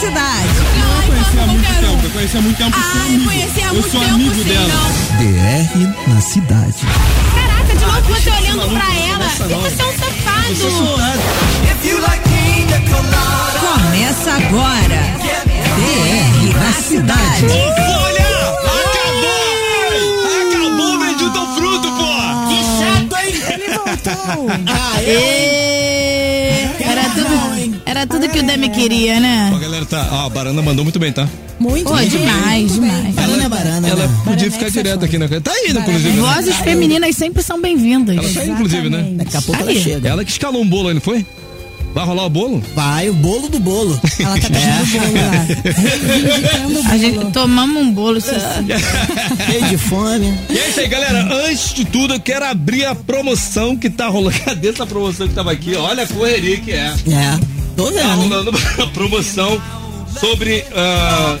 cidade. Eu conheci há muito tempo, eu conheci há muito tempo. Ah, eu eu conheci há eu muito sou tempo, amigo sim, dela. não. DR na cidade. Caraca, de novo você olhando pra ela. Você é um safado. Você é. Começa agora. DR na cidade. Olha! Acabou! Acabou, vendi teu fruto, pô! Que chato, hein? Ele voltou. Tudo, era tudo que o Demi queria, né? a galera tá. Ó, a Barana mandou muito bem, tá? Muito Pô, bem. demais, demais. Barana é barana, Ela né? podia ficar direto aqui, né? Tá indo, inclusive. né? Vozes femininas sempre são bem-vindas. Ela tá indo, inclusive, né? Daqui a pouco ela Aí. chega. Ela que escalou um bolo aí, não foi? Vai rolar o bolo? Vai, o bolo do bolo. Ela tá pedindo bolo lá. Reivindicando o A gente bolo. tomamos um bolo. Cheio de fome. E é isso aí, galera. Antes de tudo, eu quero abrir a promoção que tá rolando. Cadê essa promoção que tava aqui? Olha a correria que é. É. Tô Tá vendo. hein? rolando a promoção sobre.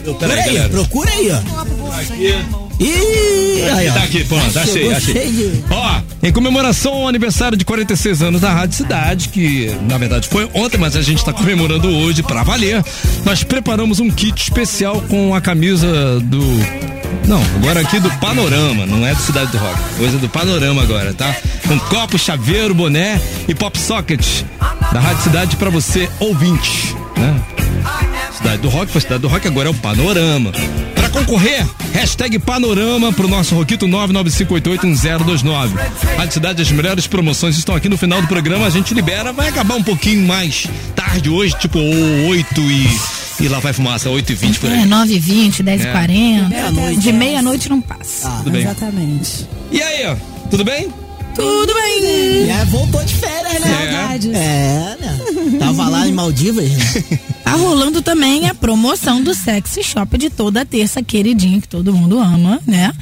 Procura peraí, aí, galera. procura aí, ó. Aqui. Ih, aí, ó. Tá aqui, pronto, achei, achei. Ó, em comemoração ao aniversário de 46 anos da Rádio Cidade, que na verdade foi ontem, mas a gente tá comemorando hoje pra valer, nós preparamos um kit especial com a camisa do. Não, agora aqui do Panorama, não é do Cidade do Rock, coisa do Panorama agora, tá? Com copo, chaveiro, boné e pop socket da Rádio Cidade pra você ouvinte, né? Cidade do Rock, foi Cidade do Rock, agora é o Panorama. Concorrer, hashtag Panorama pro nosso Roquito 995881029. Rádio Cidade, as melhores promoções estão aqui no final do programa, a gente libera, vai acabar um pouquinho mais tarde hoje, tipo 8 e. E lá vai fumaça, 8 e 20 por É, aí. 9h20, 10h40. Meia-noite. De meia-noite não passa. Tudo bem. Exatamente. E aí, ó, tudo bem? Tudo bem. É, voltou de férias, né? Saudades. É, né? Tava lá em Maldivas, né? Tá rolando também a promoção do Sexy Shop de toda terça queridinha que todo mundo ama, né?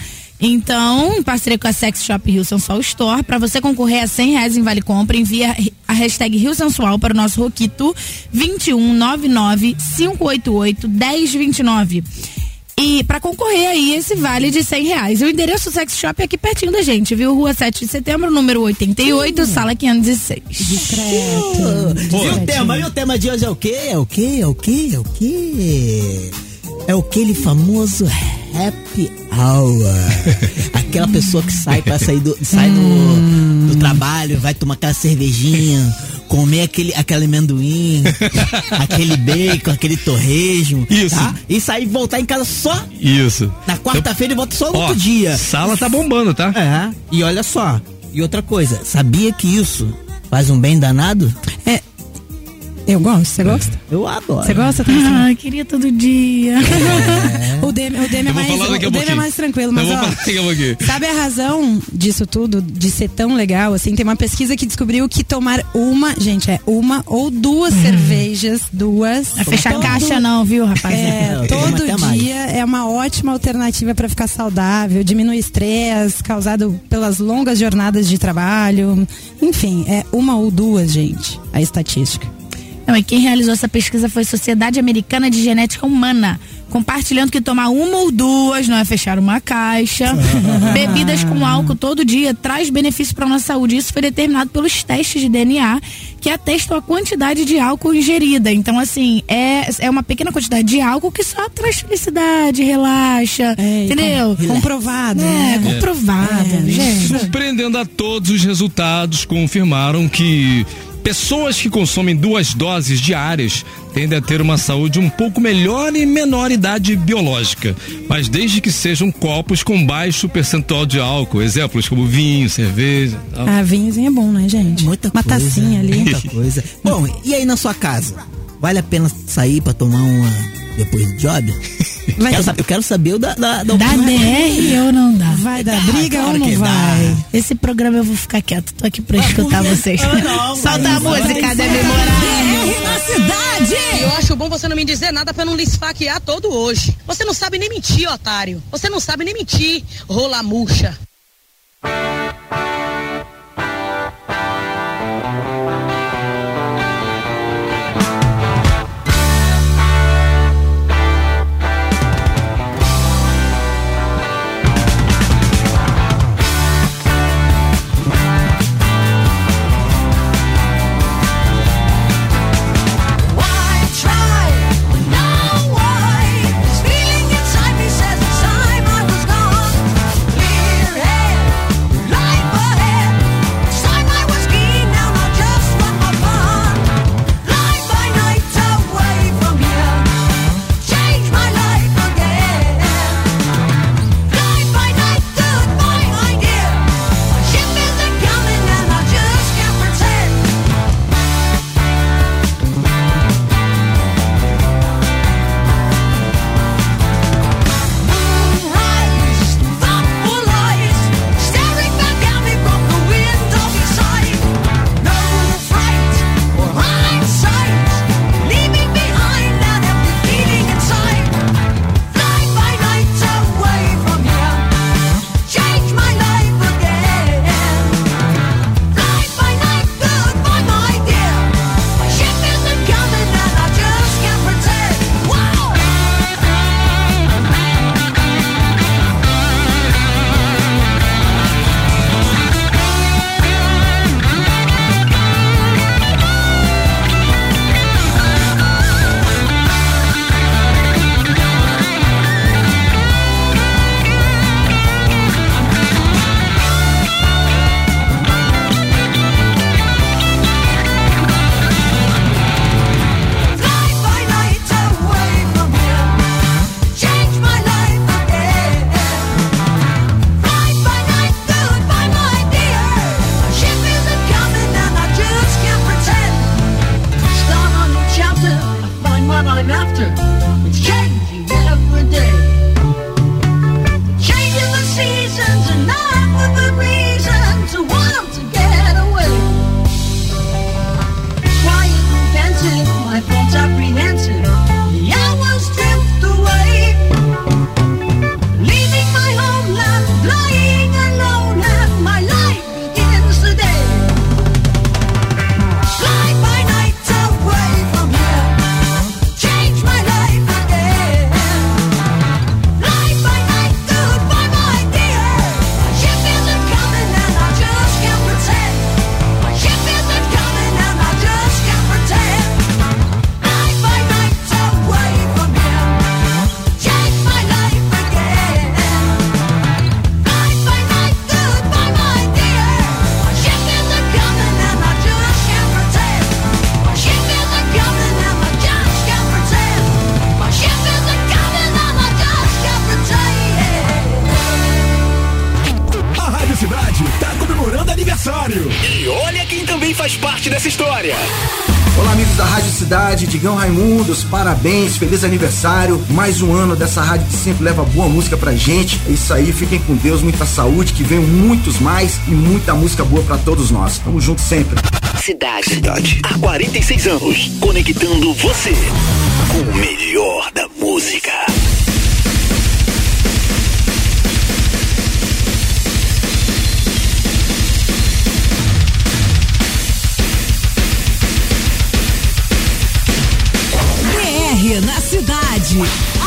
Então, em parceria com a Sex Shop Rio Sensual Store, para você concorrer a 100 reais em Vale Compra, envia a hashtag Rio Sensual para o nosso Roquito 2199 588 1029. E para concorrer aí esse vale de 100 reais. O endereço do Sex Shop é aqui pertinho da gente, viu? Rua 7 de setembro, número 88, sala 506. Discreto. E o tema? E o tema de hoje é o quê? É o quê? É o quê? É o quê? É aquele famoso happy hour. Aquela pessoa que sai pra sair do, sai do, do trabalho, vai tomar aquela cervejinha, comer aquele, aquele amendoim, aquele bacon, aquele torresmo. Isso. Tá? E sair e voltar em casa só Isso. na quarta-feira e volta só no outro dia. Sala tá bombando, tá? É. E olha só. E outra coisa, sabia que isso faz um bem danado? É, eu gosto, você gosta? Eu adoro. Você gosta, Tarsila? Ah, queria todo dia. O Demi, o Demi é mais, a o Demi é mais tranquilo, Eu mas vou ó, a sabe a razão disso tudo, de ser tão legal, assim, tem uma pesquisa que descobriu que tomar uma, gente, é uma ou duas cervejas, duas. Vai fechar todo- caixa não, viu, rapaziada? É, todo dia é uma ótima alternativa para ficar saudável, diminui estresse causado pelas longas jornadas de trabalho. Enfim, é uma ou duas, gente, a estatística. Não, e quem realizou essa pesquisa foi a Sociedade Americana de Genética Humana, compartilhando que tomar uma ou duas não é fechar uma caixa. Bebidas com álcool todo dia traz benefício para nossa saúde. Isso foi determinado pelos testes de DNA que atestam a quantidade de álcool ingerida. Então, assim, é, é uma pequena quantidade de álcool que só traz felicidade, relaxa, É, entendeu? com- comprovado, É, né? comprovado, gente. Surpreendendo a todos, os resultados confirmaram que pessoas que consomem duas doses diárias tendem a ter uma saúde um pouco melhor e menor idade biológica, mas desde que sejam copos com baixo percentual de álcool, exemplos como vinho, cerveja. tal. Ah, vinhozinho é bom, né, gente? Muita Uma coisa. tacinha ali. Muita coisa. Bom, e aí na sua casa? Vale a pena sair pra tomar uma depois do job? Vai, Quero saber- eu quero saber o da, da, da opinião. DR ou não dá? vai dar briga claro ou não que dá. vai? Esse programa eu vou ficar quieto, tô aqui pra escutar vocês. Não, Solta a música, Demi Moraes. na cidade! Eu acho bom você não me dizer nada pra não lhe esfaquear todo hoje. Você não sabe nem mentir, otário. Você não sabe nem mentir, rola murcha. parabéns, feliz aniversário. Mais um ano dessa rádio que sempre leva boa música pra gente. É isso aí, fiquem com Deus, muita saúde, que venham muitos mais e muita música boa para todos nós. Tamo junto sempre. Cidade. Cidade. Há 46 anos, conectando você com o melhor. Music.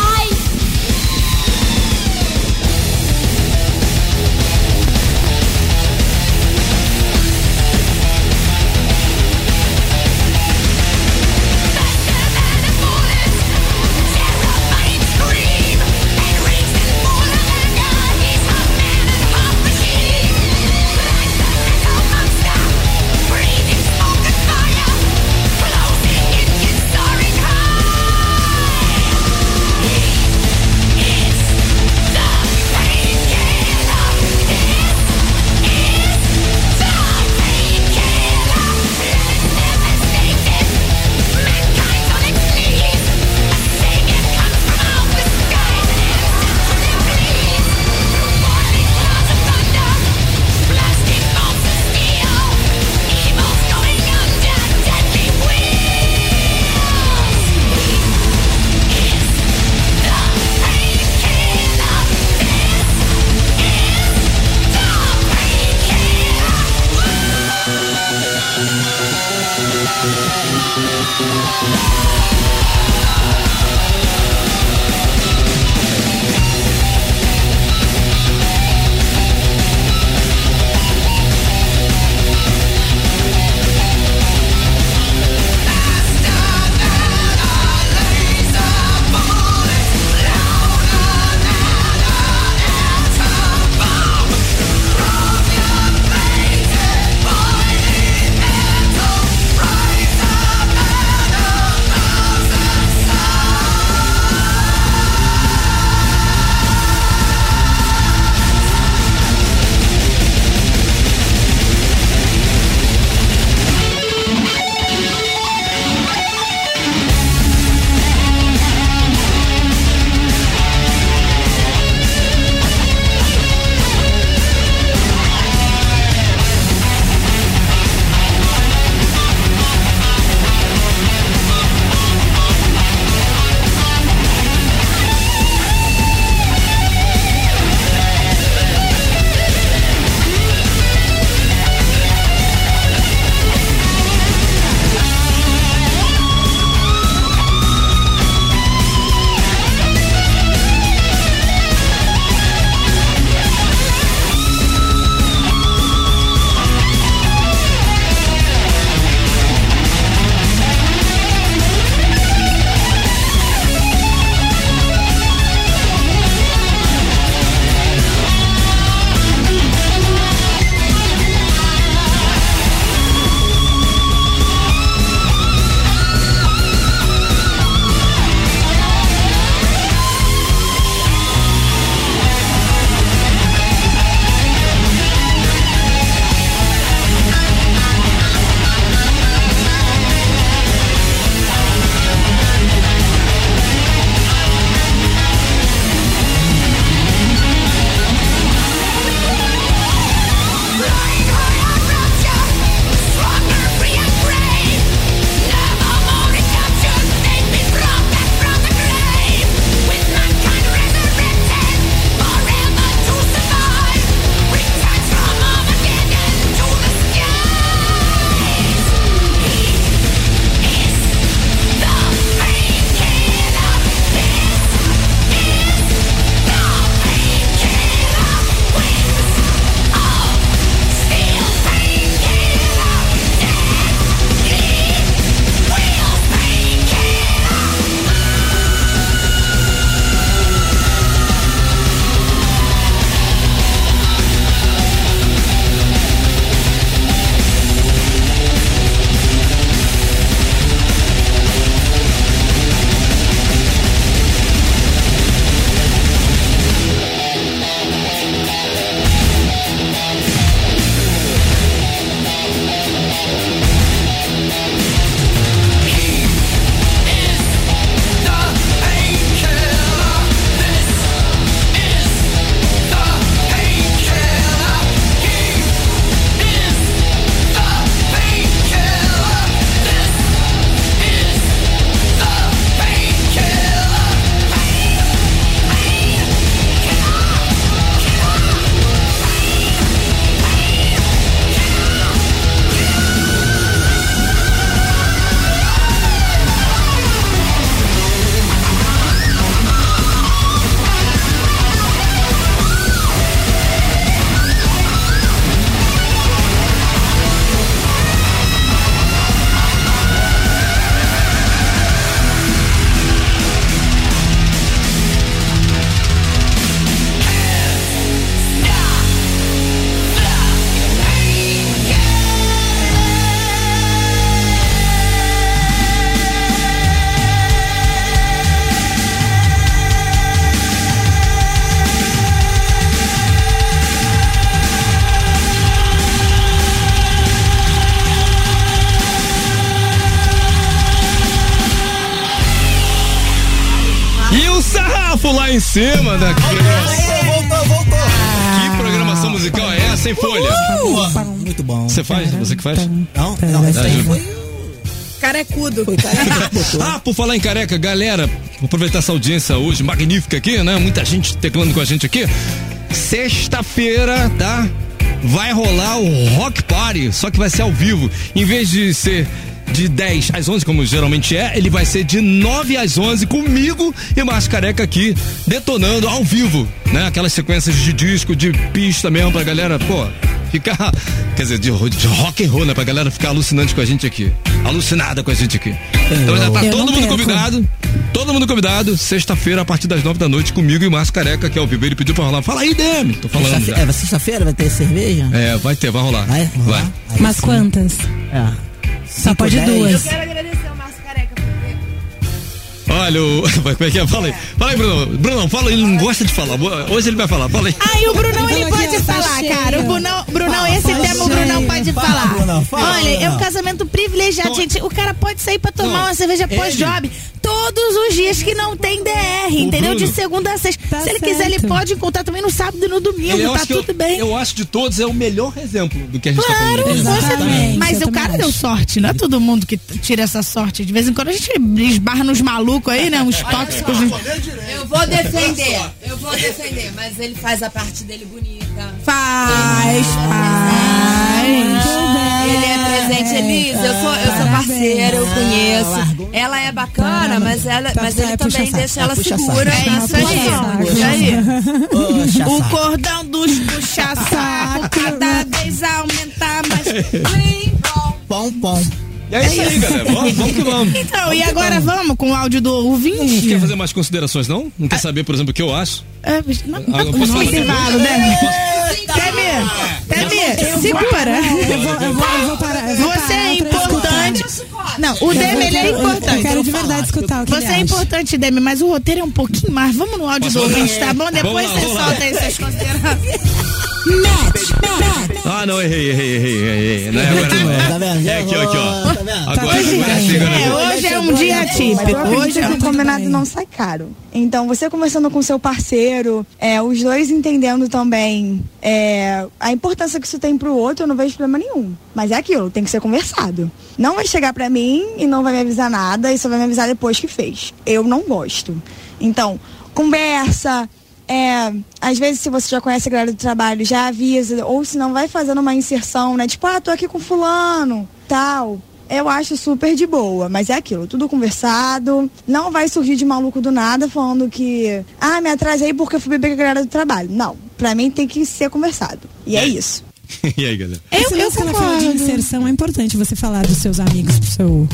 Cima? Que programação, Voltou, voltou. que programação musical é essa, hein, Folha? Boa, Muito bom. Você faz? Você que faz? Não, não, essa aí foi, Carecudo. Ah, por falar em careca, galera, vou aproveitar essa audiência hoje magnífica aqui, né? Muita gente teclando com a gente aqui. Sexta-feira, tá? Vai rolar o Rock Party, só que vai ser ao vivo. Em vez de ser de 10 às 11, como geralmente é, ele vai ser de 9 às 11 comigo e Márcio Careca aqui, detonando ao vivo, né? Aquelas sequências de disco, de pista mesmo pra galera, pô, ficar, quer dizer, de, de rock and roll, né? Pra galera ficar alucinante com a gente aqui. Alucinada com a gente aqui. Então já tá Eu todo mundo perco. convidado. Todo mundo convidado, sexta-feira, a partir das 9 da noite, comigo e Márcio Careca, que é ao vivo. Ele pediu pra rolar. Fala aí, Demi. Tô falando já. É, sexta-feira vai ter cerveja? É, vai ter, vai rolar. Vai? Vamos Vai. Aí Mas sim. quantas? É. Só pode dez. duas. Quero agradecer ao Márcio Careca. Olha, o. Como é que é? Fala aí. Fala aí, Bruno. Brunão, fala, ele não gosta de falar. Hoje ele vai falar. Fala aí. Ai, o Brunão ele pode tá falar, cheio. cara. O Brunão, Brunão esse tema o. Brunão pode Fala, falar. Olha, é um casamento privilegiado, gente. O cara pode sair pra tomar uma cerveja pós-job todos os dias que não tem DR, entendeu? Bruno- De segunda a sexta. Tá Se ele quiser, ele certo. pode encontrar também no sábado e no domingo, eu tá acho tudo eu, bem. eu acho de todos é o melhor exemplo do que a gente Claro, tá falando. com certeza. Exatamente, Mas eu o cara também deu acho. sorte, não é todo mundo que tira essa sorte. De vez em quando a gente esbarra nos malucos aí, né? Uns tóxicos. Eu vou defender, eu vou defender, mas ele faz a parte dele bonita. Faz, faz. Ele é presente, Elisa. Eu sou, eu sou parceira, eu conheço. Ela é bacana, mas, ela, Tá mas ele também deixa ela segura. É isso sua aí, isso O saco. cordão dos puxa-saco cada vez aumenta mais. Pom, pom. E é isso aí, galera. Vamos, vamos que vamos. Então, e agora vamos com o áudio do Não ouvinte? quer fazer mais considerações, não? Não quer saber, por exemplo, o que eu acho? É, mas não, Ah, eu não, posso no falar intervalo, depois? né? Posso- Temi, Temi, segura. Eu vou, eu vou, eu vou parar. eu vou Você é importante. Não, o Demi, ele é Eu- Eu quero importante. de verdade escutar o que Você é importante, Demi, mas o roteiro é um pouquinho mais. Vamos no áudio do ouvinte, tá bom? Depois você solta aí suas considerações. Ah, não, errei, errei, errei, errei. Não é agora não. Tá vendo? É aqui, ó, aqui, ó. Tá vendo? Agora, agora, tudo agora, bem. sim, agora. É, hoje é um dia típico. Hoje é um o combinado não sai caro. Então, você conversando com seu parceiro, é, os dois entendendo também é, a importância que isso tem pro outro, eu não vejo problema nenhum. Mas é aquilo, tem que ser conversado. Não vai chegar pra mim e não vai me avisar nada e só vai me avisar depois que fez. Eu não gosto. Então, conversa. É, às vezes, se você já conhece a galera do trabalho, já avisa, ou se não, vai fazendo uma inserção, né? Tipo, ah, tô aqui com fulano, tal. Eu acho super de boa, mas é aquilo, tudo conversado. Não vai surgir de maluco do nada falando que, ah, me atrasei porque eu fui beber com a galera do trabalho. Não, pra mim tem que ser conversado. E é isso. E aí, galera? Eu, Esse eu ela falou de concordo. inserção é importante você falar dos seus amigos pro seu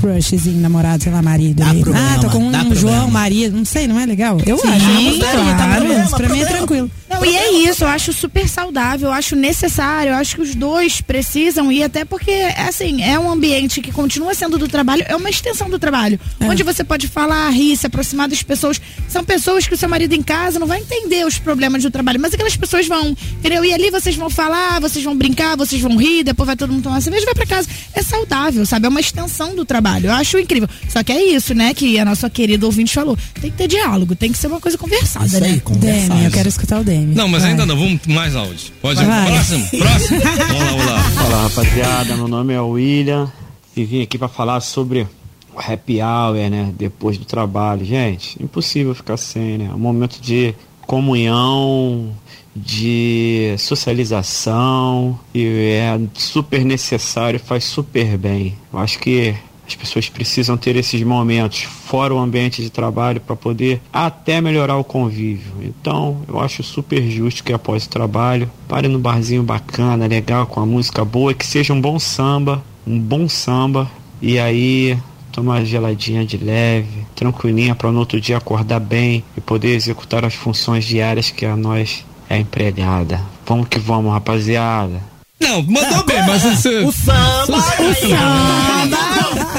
crushzinho, namorado, sei lá, marido. Dá problema, ah, tô com um problema. João, marido, não sei, não é legal? Eu acho. Sim, Pra mim, tá claro. problema, pra mim é Problema. tranquilo. Não, e é isso, eu acho super saudável, eu acho necessário, eu acho que os dois precisam ir, até porque, assim, é um ambiente que continua sendo do trabalho, é uma extensão do trabalho. Onde você pode falar, rir, se aproximar das pessoas. São pessoas que o seu marido em casa não vai entender os problemas do trabalho, mas aquelas pessoas vão, entendeu? E ali vocês vão falar, vocês vão brincar, vocês vão rir, depois vai todo mundo tomar cerveja e vai pra casa. É saudável, sabe? É uma extensão do trabalho. Eu acho incrível. Só que é isso, né, que a nossa querida ouvinte falou. Tem que ter diálogo, tem que ser uma coisa conversada, Isso né? aí. Demi, eu quero escutar o Demi. Não, mas Vai. ainda não, vamos mais áudio. Pode ir. Vai. Próximo, próximo. Vamos lá, vamos lá. Fala rapaziada, meu nome é William e vim aqui para falar sobre o happy hour, né? Depois do trabalho. Gente, impossível ficar sem, né? É um momento de comunhão, de socialização e é super necessário, faz super bem. Eu acho que as pessoas precisam ter esses momentos fora o ambiente de trabalho para poder até melhorar o convívio. Então, eu acho super justo que após o trabalho, pare no barzinho bacana, legal, com a música boa, que seja um bom samba, um bom samba, e aí tomar uma geladinha de leve, tranquilinha para no outro dia acordar bem e poder executar as funções diárias que a nós é empregada. Vamos que vamos, rapaziada. Não, mandou bem, mas você. O samba.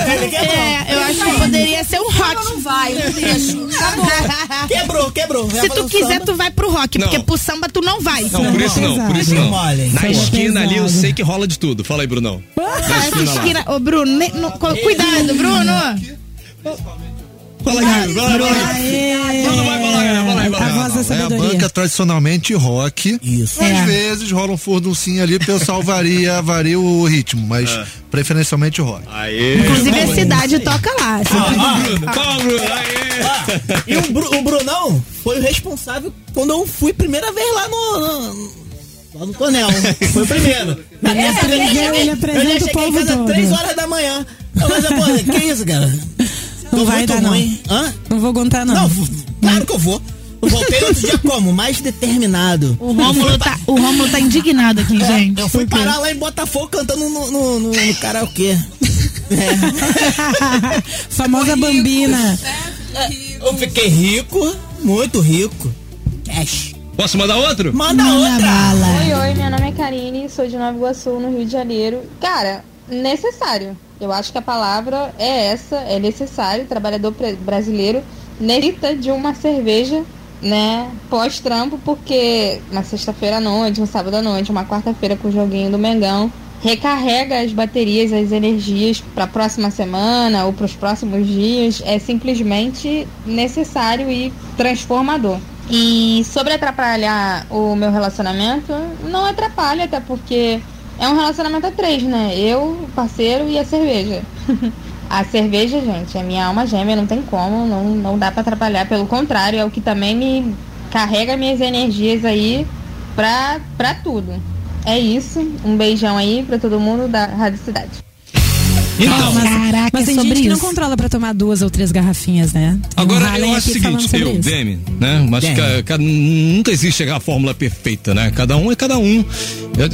É, eu acho que poderia ser um rock. Não vai, não deixo. Acabou. Quebrou, quebrou. Se tu quiser, tu vai pro rock, Não. porque pro samba tu não vai. Não, por isso não, por isso não. Mole. Na Samba esquina ali eu sei que rola de tudo. Fala aí, Brunão. Na Essa esquina. Ô, Bruno, cuidado, Bruno. Aí, fala. Bruno, vai aí. A voz da É a banca tradicionalmente rock. Isso. Às É. vezes rola um furduncinho ali, o pessoal varia, varia o ritmo, mas preferencialmente rock. Aê. Inclusive a cidade toca lá. Calma, Bruno, calma, Bruno. Aê. E o, Bru- o Brunão foi o responsável quando eu fui primeira vez lá no. no lá no Tonel. Foi o primeiro. Ele É, apresenta- eu- eu- ele eu apresenta já o povo casa todo. 3 horas da manhã. Mas, pô, que isso, cara? Não Tô vai muito dar, não. ruim. Hã? Não vou contar, não. Não, claro que eu vou. Eu voltei outro dia como? Mais determinado. O Rômulo tá, o Rômulo tá indignado aqui, gente. Eu fui parar lá em Botafogo cantando no, no, no, no karaokê. Famosa bambina. Eu fiquei rico, muito rico. Cash. Posso mandar outro? Manda Manda outra. bala. Oi, oi, meu nome é Karine, sou de Nova Iguaçu, no Rio de Janeiro. Cara, necessário. Eu acho que a palavra é essa, é necessário. O trabalhador brasileiro necessita de uma cerveja, né, pós-trampo, porque uma sexta-feira à noite, um sábado à noite, uma quarta-feira com o joguinho do Mengão, recarrega as baterias, as energias para a próxima semana ou para os próximos dias. É simplesmente necessário e transformador. E sobre atrapalhar o meu relacionamento, não atrapalha, até porque é um relacionamento a três, né? Eu, o parceiro e a cerveja. a cerveja, gente, é minha alma gêmea, não tem como, não, não dá pra atrapalhar. Pelo contrário, é o que também me carrega minhas energias aí pra, pra tudo. É isso. Um beijão aí pra todo mundo da Rádio Cidade. Então, mas, Caraca, mas tem é sobre gente que não controla pra tomar duas ou três garrafinhas, né? Tem um Agora Halen eu acho o seguinte, eu, isso. Demi, né? Mas ca- ca- nunca existe a fórmula perfeita, né? Cada um é cada um.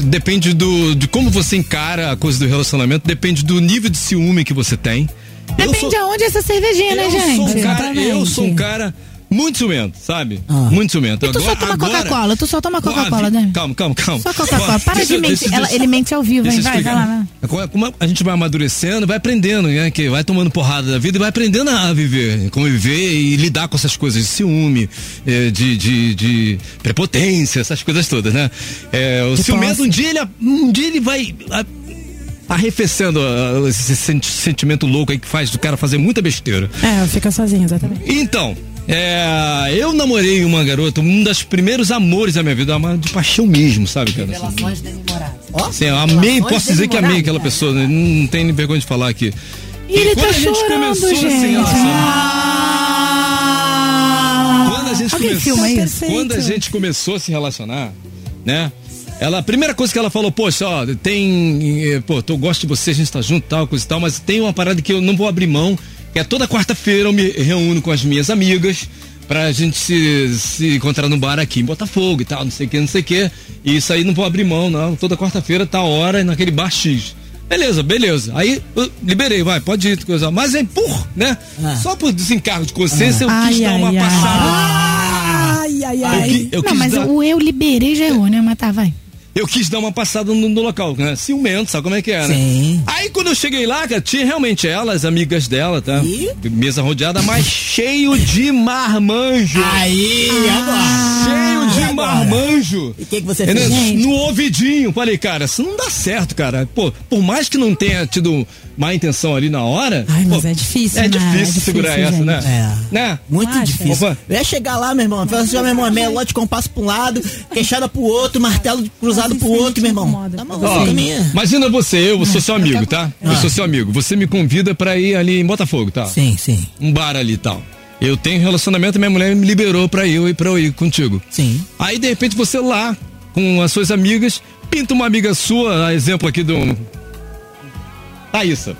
Depende do, de como você encara a coisa do relacionamento, depende do nível de ciúme que você tem. Depende sou- aonde essa cervejinha, né, gente? Sou um cara, eu sou um cara muito ciumento, sabe? Ah. Muito ciumento. E tu só toma Coca-Cola, tu só toma Coca-Cola, né? né? Calma, calma, calma. Só Coca-Cola. Para Deixa- de mentir. Ela- ele mente ao vivo, hein? Vai, vai lá, vai. É como- a gente vai amadurecendo, vai aprendendo, né? Que vai tomando porrada da vida e vai aprendendo a viver, conviver e lidar com essas coisas de ciúme, eh, de, de, de prepotência, essas coisas todas, né? É, o De ciumento, um dia ele, um dia ele vai arrefecendo esse senti- sentimento louco aí que faz do cara fazer muita besteira. É, fica sozinho, exatamente. Então, é, eu namorei uma garota, um dos primeiros amores da minha vida, uma de paixão mesmo, sabe, cara? Revelações demoradas. Ó, Assim, eu amei, posso dizer que amei demoradas, aquela pessoa, né? não tem nem vergonha de falar aqui. E ele quando tá a gente chorando, começou a se gente. relacionar, quando a gente Alguém começou, isso? Quando a gente começou a se relacionar, né? Ela, a primeira coisa que ela falou, poxa, ó, tem, eh, pô, eu gosto de você, a gente tá junto, tal, coisa e tal, mas tem uma parada que eu não vou abrir mão, é toda quarta-feira eu me reúno com as minhas amigas pra gente se, se encontrar no bar aqui em Botafogo e tal, não sei o que, não sei o que. E isso aí não vou abrir mão, não. Toda quarta-feira tá a hora naquele bar X. Beleza, beleza. Aí eu liberei, vai, pode ir, coisa. Mas é por, né? Ah. Só por desencargo de consciência eu quis Ai, dar uma ai, ai. passada. Ai, ai, Eu, ai. qui- eu Não, quis mas dar- o eu liberei já errou, né? Mas tá, vai. Eu quis dar uma passada no, no local, né? Ciumento, sabe como é que é, né? Sim. Aí quando eu cheguei lá, cara, tinha realmente ela, as amigas dela, tá? E? Mesa rodeada, mas cheio de marmanjo. Aí, agora. Cheio de agora? marmanjo. E o que, que você fez? No ouvidinho. Falei, cara, isso não dá certo, cara. Pô, por mais que não tenha tido má intenção ali na hora. Ai, mas pô, é difícil, É né? difícil, É difícil, segurar essa, né? É. Né? Muito difícil. Opa. Eu ia chegar lá, meu irmão. Falar assim, ó, meu irmão, melote com passo pra um lado, queixada pro outro, martelo cruzado Nossa, pro outro, meu irmão. Tá maluco, imagina você, eu sou seu amigo, tá? Eu sou seu amigo. Você me convida pra ir ali em Botafogo, tá? Sim, sim, Um bar ali e tal. Eu tenho relacionamento, minha mulher me liberou pra eu ir pra eu ir contigo. sim. Aí de repente você lá, com as suas amigas, pinta uma amiga sua, a exemplo aqui do. Thaísa.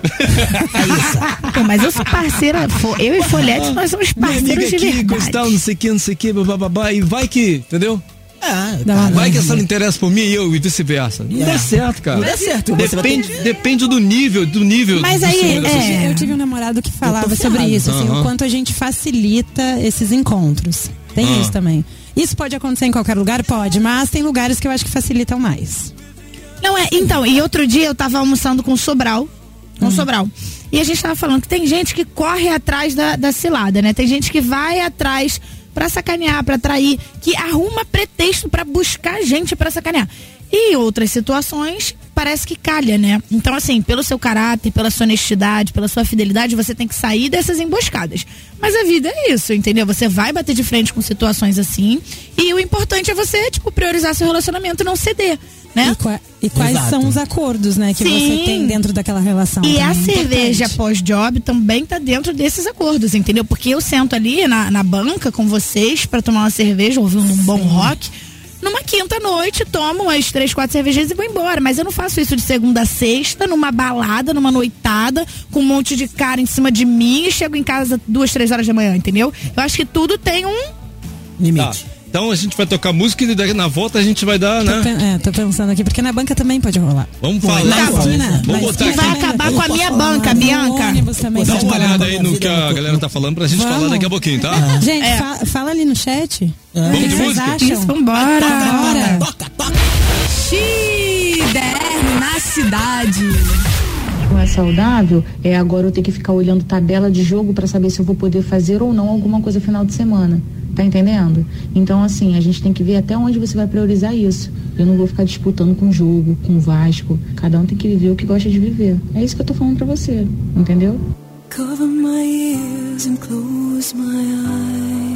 Pô, mas eu sou parceira. Eu e Folhete, nós somos Minha amiga parceiros de aqui, verdade. não sei o que, não sei o que, babá, e vai que, entendeu? É, cara. uma Vai que essa não interessa por mim e eu e vice-versa. Não É. dá certo, cara. Não dá certo, vai ter Depende, depende do nível, do nível Mas do aí, é. Eu tive um namorado que falava sobre isso, assim, o quanto a gente facilita esses encontros. Tem Ah. isso também. Isso pode acontecer em qualquer lugar? Pode, mas tem lugares que eu acho que facilitam mais. Não é, então, e outro dia eu tava almoçando com o Sobral. Com Hum. o Sobral. E a gente tava falando que tem gente que corre atrás da, da cilada, né? Tem gente que vai atrás pra sacanear, pra trair, que arruma pretexto pra buscar gente pra sacanear. E outras situações, parece que calha, né? Então, assim, pelo seu caráter, pela sua honestidade, pela sua fidelidade, você tem que sair dessas emboscadas. Mas a vida é isso, entendeu? Você vai bater de frente com situações assim. E o importante é você, tipo, priorizar seu relacionamento não ceder. Né? E, qua- e quais Exato. são os acordos, né, que Sim. você tem dentro daquela relação? E a é cerveja pós-job também tá dentro desses acordos, entendeu? Porque eu sento ali na, na banca com vocês pra tomar uma cerveja, ouvindo um bom rock. Numa quinta noite, tomo umas três, quatro cervejas e vou embora. Mas eu não faço isso de segunda a sexta, numa balada, numa noitada, com um monte de cara em cima de mim e chego em casa duas, três horas da manhã, entendeu? Eu acho que tudo tem um. Tá. Então a gente vai tocar música e daí na volta a gente vai dar, Tô, né? pen- é, tô pensando aqui, porque na banca também pode rolar. Vamos Na falar. esquina, Vamos na botar aqui. Vai acabar com a minha banca, Bianca. Dá uma olhada aí no que a galera tá falando pra gente Vamos. falar daqui a pouquinho, tá? Gente, fa- fala ali no chat. Vamos o que de vocês música? acham? Isso, vambora. Bora. XDR na cidade. não é saudável, é agora eu ter que ficar olhando tabela de jogo para saber se eu vou poder fazer ou não alguma coisa final de semana. Tá entendendo? Então, assim, a gente tem que ver até onde você vai priorizar isso. Eu não vou ficar disputando com o jogo, com o Vasco. Cada um tem que viver o que gosta de viver. É isso que eu tô falando pra você, entendeu? Cover my ears and close my eyes.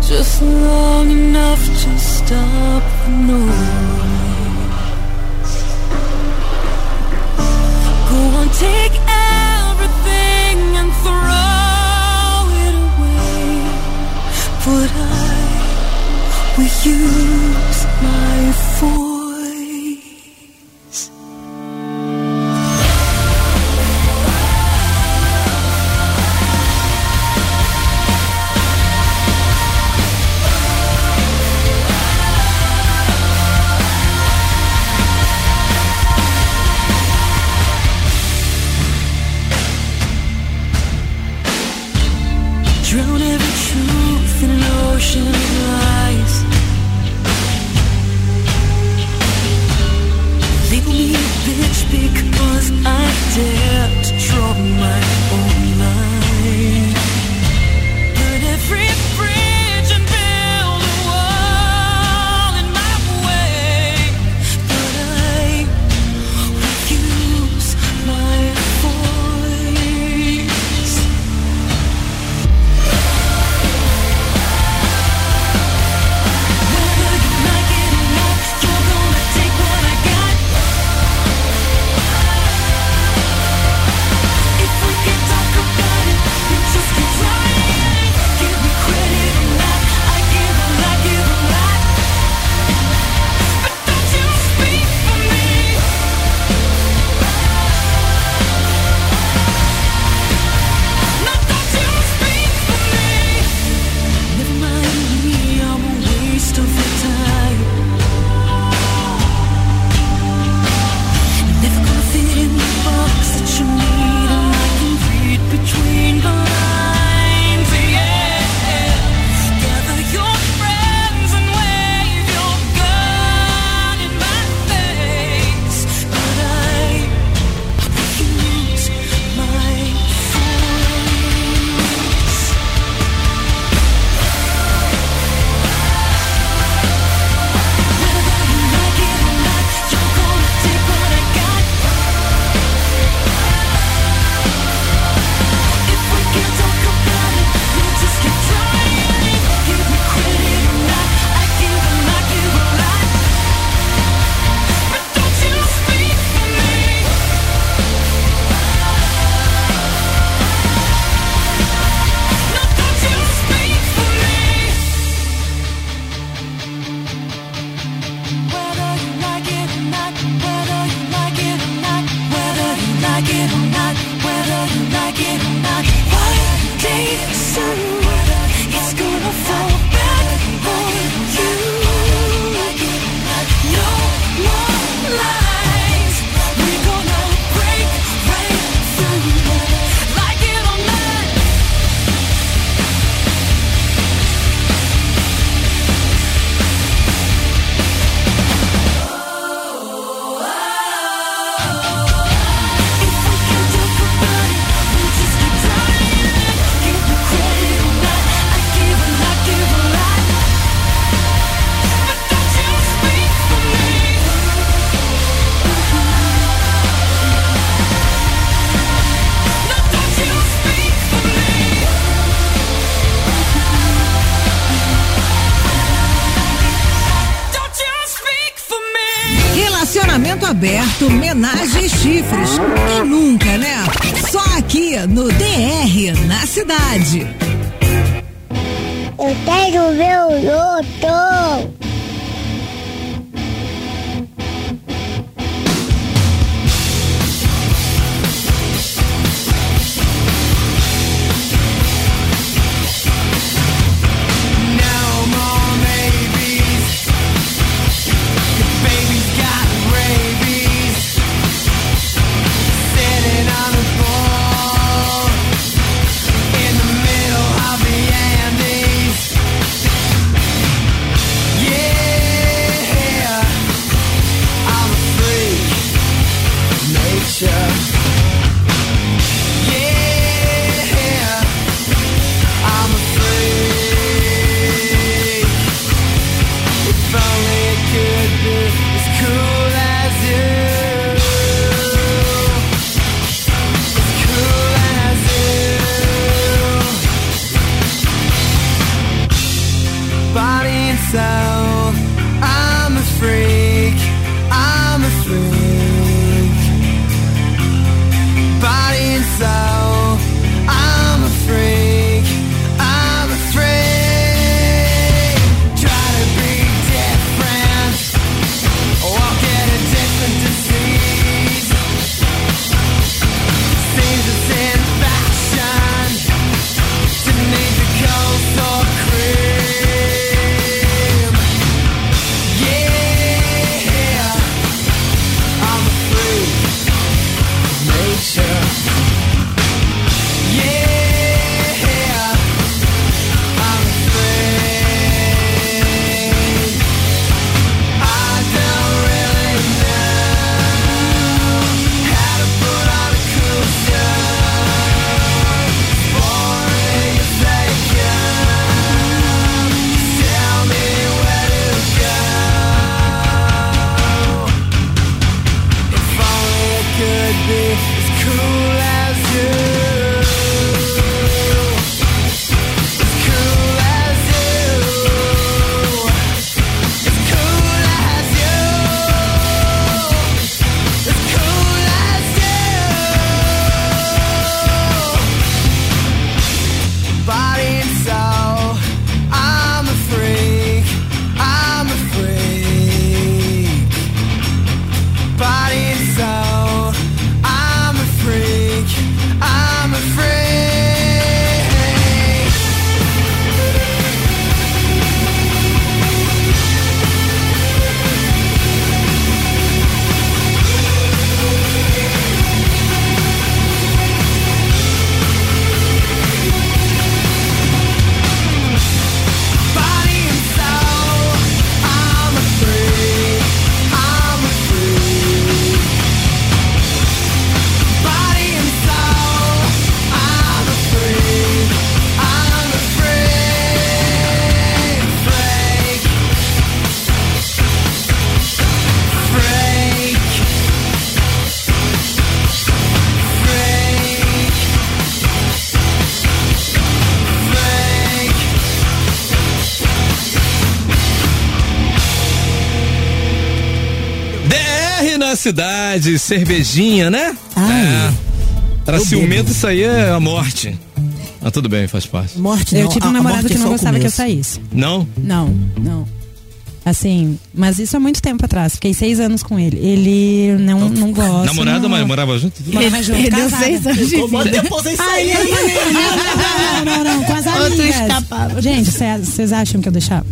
Just long enough to stop noise. Go on, take you. Cidade, cervejinha, né? é. Pra eu ciumento bebo. isso aí é a morte. Ah, tudo bem, faz parte. Morte Eu não, tive a- um a namorado morte que é não gostava que eu saísse. Não? Não, não. Assim, mas isso há muito tempo atrás. Fiquei seis anos com ele. Ele não, não gosta. Namorada, não... mas morava junto? Morava junto, Perdeu seis anos de vida. depois aí era não, não, não, não, não, com as amigas. Gente, vocês acham que eu deixava?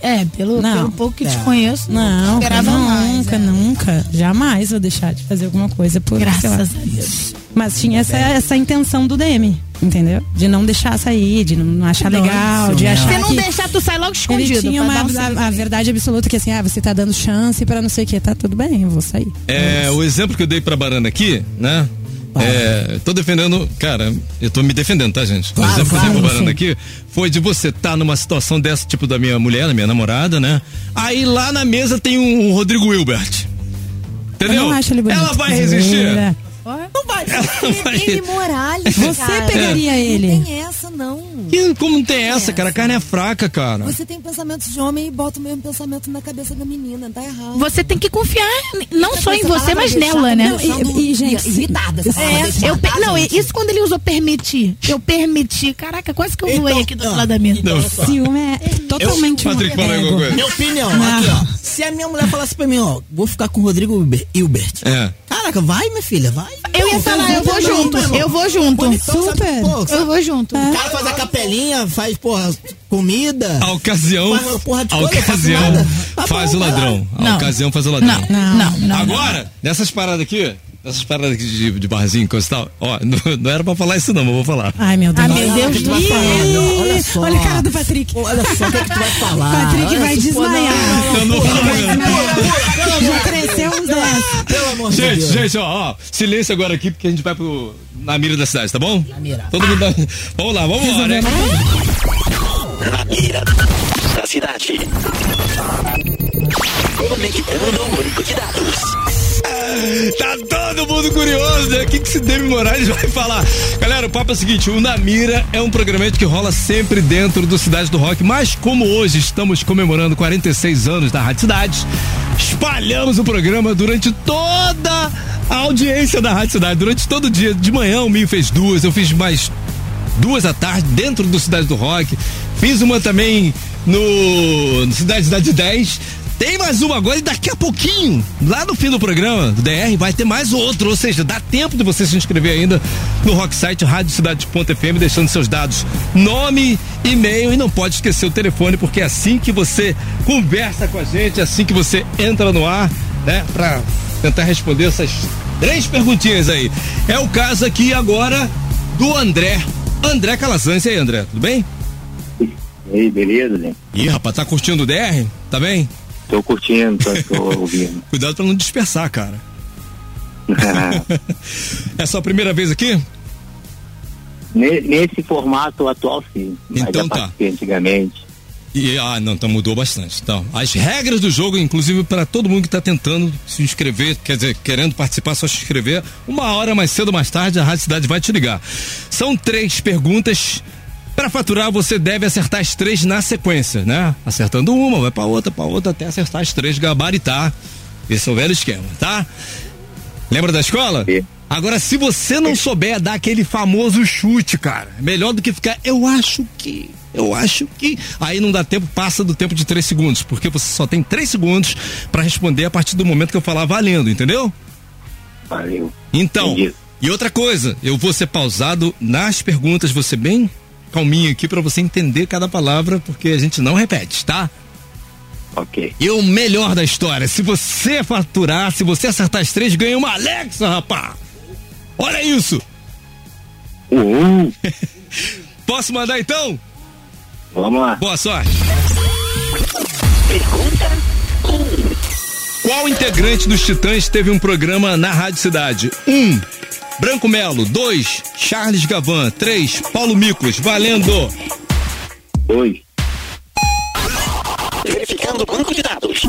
É, é, pelo, Não. pelo pouco que te É. conheço, Não, esperava mais. nunca, é. nunca. Jamais vou deixar de fazer alguma coisa por. Graças a Deus. Mas tinha essa, essa intenção do DM, entendeu? De não deixar sair, de não achar Nossa, legal, de não. achar Se não que... deixar, tu sai logo escondido. Ele tinha uma, um a, a verdade absoluta que assim, ah, você tá dando chance pra não sei o que, tá tudo bem, eu vou sair. É, o exemplo que eu dei pra Barana aqui, né? É, tô defendendo, cara, eu tô me defendendo, tá, gente? Claro, o exemplo que eu claro, sim. aqui foi de você estar numa situação dessa, tipo da minha mulher, da minha namorada, né? Aí lá na mesa tem um Rodrigo Hilbert. Entendeu? Eu não acho ele bonito. Ela vai resistir? Vai. Ele Morales. Você cara. pegaria ele. Não tem essa, não. Que- como não tem essa, cara? A carne é fraca, cara. Você tem pensamentos de homem e bota o mesmo pensamento na cabeça da menina, tá errado. Você tem que confiar não só em Essa você, mas nela, né? E- e, gente, irritada. Essa É, eu pe- não, isso quando ele usou permitir. Eu permiti. Caraca, quase que eu voei aqui do outro lado da mesa. Não. Ciúme é totalmente um Patrick, coisa. Minha opinião, aqui, ó. Se a minha mulher falasse pra mim, ó, vou ficar com o Rodrigo Hilber- Hilbert. É. Caraca, vai, minha filha, vai. Eu ia falar, eu vou junto. Eu vou junto. Super. Eu vou junto. O cara faz a capelinha, faz, porra, comida. A ocasião. Faz uma porra de A faço ocasião. Tá faz o ladrão. A Não. ocasião faz o ladrão. Não, não, não. Agora, nessas paradas aqui, nessas paradas aqui de, de barzinho, coisa e tal, ó, não, não era pra falar isso não, mas eu vou falar. Ai, meu Deus. Ah, meu Deus Ih? Olha só. Olha a cara do Patrick. Olha só o que, é que tu vai falar. Patrick Olha vai desmaiar. não, não, Eu não. Já cresceu uns 10. Pelo amor de Gente, Deus. gente, ó, ó, silêncio agora aqui, porque a gente vai pro, na mira da cidade, tá bom? Na mira. Todo mundo vamos lá, vamos embora, né? Na mira da cidade. Conectando o banco de dados. Tá todo mundo curioso, né? O que, que esse Demi Moraes vai falar? Galera, o papo é o seguinte: o Na Mira é um programa que rola sempre dentro do Cidade do Rock, mas como hoje estamos comemorando 46 anos da Rádio Cidade, espalhamos o programa durante toda a audiência da Rádio Cidade. Durante todo o dia. De manhã o Minho fez duas, eu fiz mais duas à tarde dentro do Cidade do Rock. Fiz uma também no, no Cidade Cidade 10. Tem mais uma agora e daqui a pouquinho, lá no fim do programa do DR, vai ter mais outro. Ou seja, dá tempo de você se inscrever ainda no Rock Site Radiocidade.fm, deixando seus dados, nome, e-mail e não pode esquecer o telefone, porque é assim que você conversa com a gente, é assim que você entra no ar, né? Pra tentar responder essas três perguntinhas aí. É o caso aqui agora do André. André Calazans. E aí, André, tudo bem? E aí, beleza, gente? Ih, rapaz, tá curtindo o DR? Tá bem? Tô curtindo, tô, tô ouvindo. Cuidado pra não dispersar, cara. é a sua primeira vez aqui? Ne- Nesse formato atual, sim. Então tá. antigamente. E, ah, não, então mudou bastante. Então, as regras do jogo, inclusive para todo mundo que tá tentando se inscrever, quer dizer, querendo participar, só se inscrever. Uma hora mais cedo ou mais tarde, a Rádio Cidade vai te ligar. São três perguntas. Para faturar, você deve acertar as três na sequência, né? Acertando uma, vai para outra, para outra, até acertar as três, gabaritar. Esse é o velho esquema, tá? Lembra da escola? Agora, se você não souber dar aquele famoso chute, cara, melhor do que ficar, eu acho que, eu acho que. Aí não dá tempo, passa do tempo de três segundos, porque você só tem três segundos para responder a partir do momento que eu falar valendo, entendeu? Valeu. Então, Entendi. e outra coisa, eu vou ser pausado nas perguntas, ser bem calminho aqui para você entender cada palavra, porque a gente não repete, tá? Ok. E o melhor da história, se você faturar, se você acertar as três, ganha uma Alexa, rapá! Olha isso! Uhul! Posso mandar então? Vamos lá. Boa sorte! Pergunta Qual integrante dos Titãs teve um programa na Rádio Cidade? Um, Branco Melo. Dois, Charles Gavan. Três, Paulo Miklos. Valendo! Dois. verificando o banco de dados.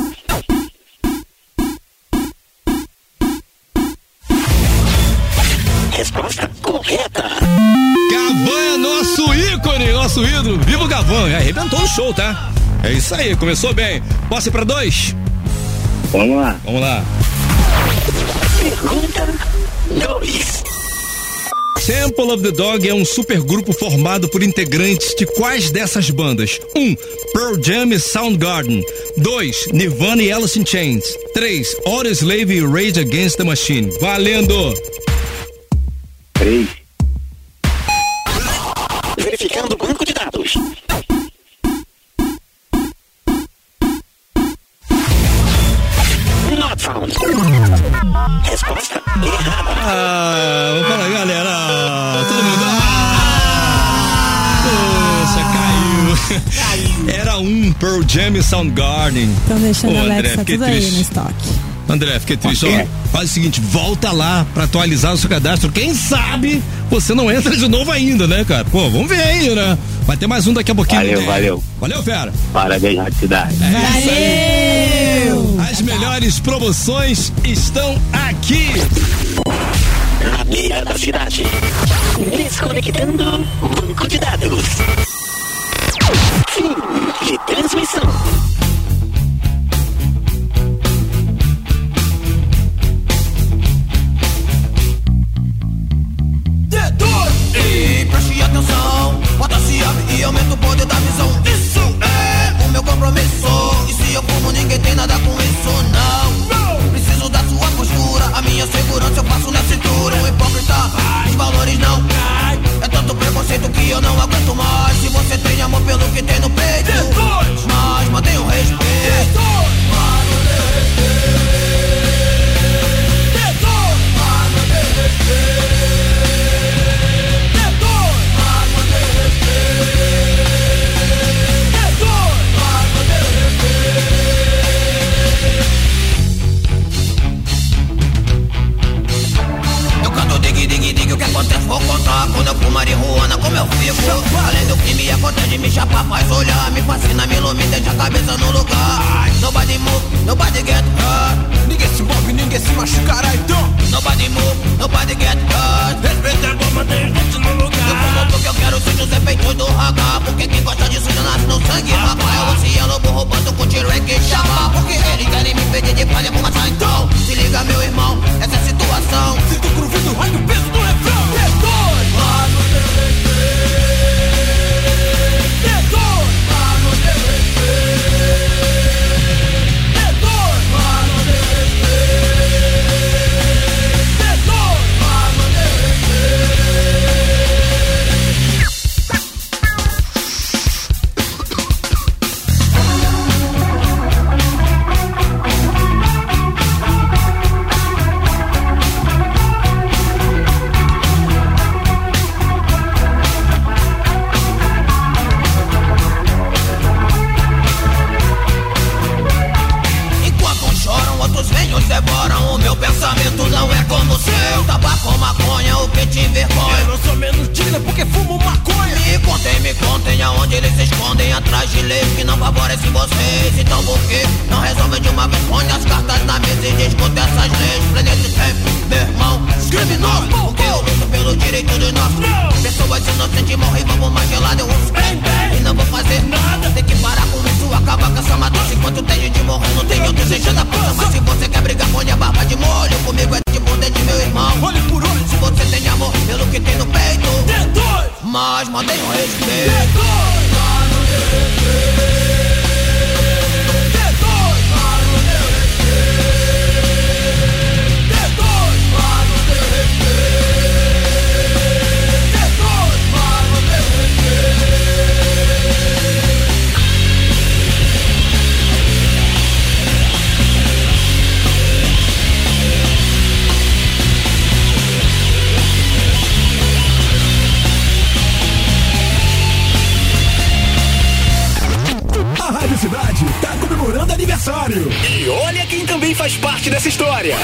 Resposta correta. Gavan é nosso ícone, nosso ídolo. Viva o Gavan! Arrebentou no show, tá? É isso aí, começou bem. Posso ir pra dois? Vamos lá. Vamos lá. Pergunta 2. Sample of the Dog é um supergrupo formado por integrantes de quais dessas bandas? 1. Um, Pearl Jam e Soundgarden. 2. Nirvana e Alice in Chains. 3. Audioslave e Rage Against the Machine. Valendo! 3. Pearl Jam e Soundgarden. Estão deixando Ô, a André, Alexa fiquei tudo aí triste. no estoque. André, fiquei triste. Ok. Ó, faz o seguinte, volta lá pra atualizar o seu cadastro. Quem sabe você não entra de novo ainda, né, cara? Pô, vamos ver aí, né? Vai ter mais um daqui a pouquinho. Valeu, né? valeu. Valeu, fera. Parabéns, Cidade. Valeu! As melhores promoções estão aqui. beira da cidade. Desconectando banco de dados. De transmissão. D2 E preste atenção, bota se abre e aumenta o poder da visão. Isso é o meu compromisso. E se eu fumo, ninguém tem nada com isso, não. Que eu não aguento mais. Se você tem amor pelo que tem no peito, mas mantenha o respeito. Vou contar. Quando eu fumo marihuana como eu fico? Além do que me acontece me chapa faz olhar Me fascina, me ilumina, deixa a cabeça no lugar. Nobody move, nobody get hurt. Ninguém se move, ninguém se machucará então. Nobody move, nobody get hurt. Respeita a bomba, gente no lugar. Eu fumo porque eu quero ser os efeitos do raga Porque quem gosta disso já nasce no sangue Rapaz, o oceano lobo roubando com tiro é que chama Porque eles querem me pedir de palha por matar então. Se liga meu irmão, também faz parte dessa história.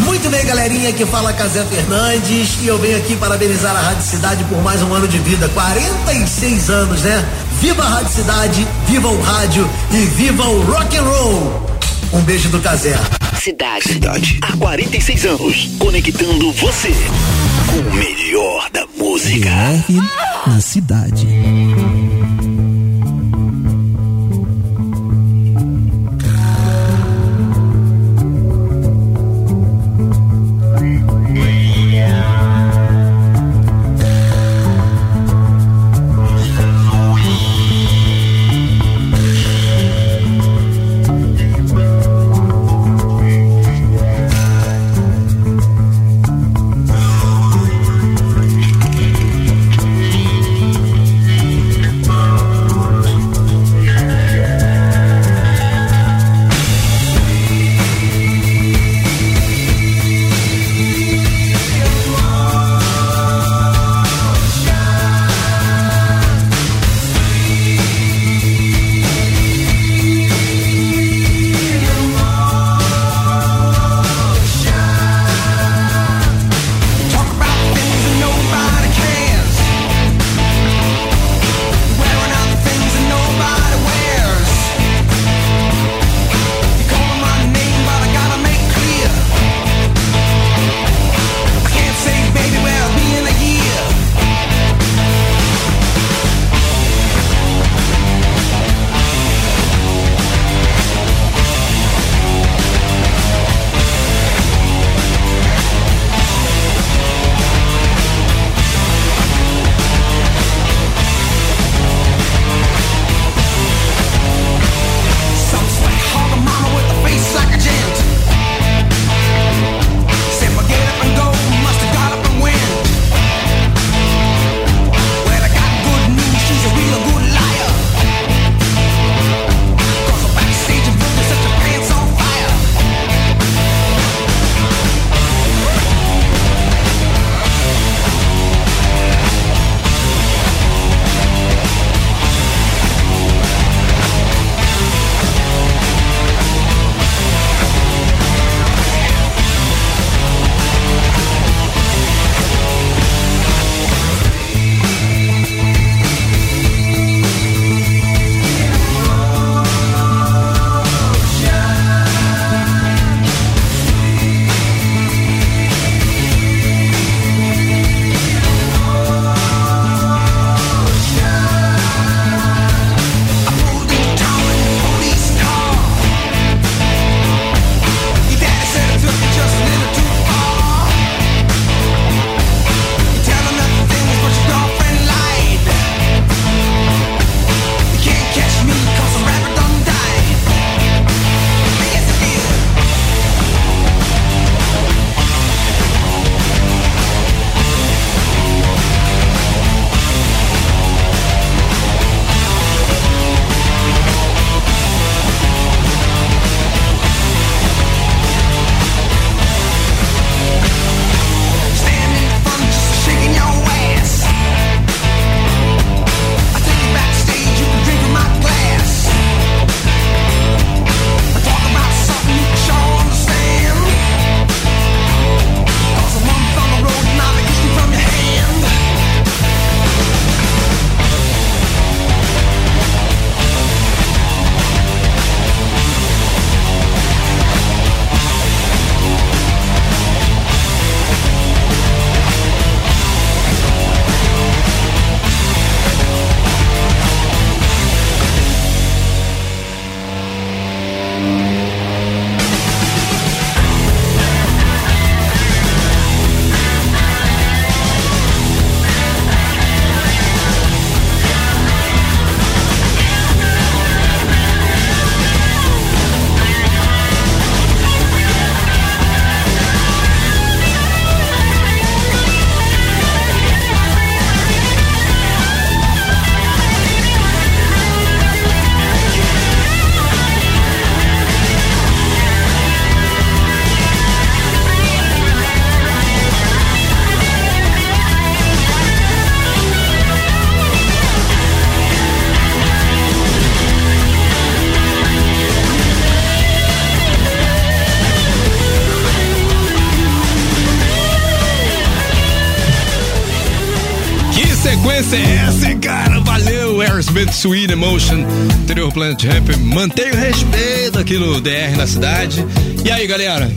Muito bem, galerinha, que fala Casé Fernandes e eu venho aqui parabenizar a Rádio Cidade por mais um ano de vida, 46 anos, né? Viva a Rádio Cidade, viva o rádio e viva o rock and roll. Um beijo do Casé. Cidade. Cidade. Há 46 anos. Conectando você com o melhor da música. na cidade. Sweet Emotion, anterior Planet Rap. Mantenha o respeito aqui no DR na cidade. E aí, galera?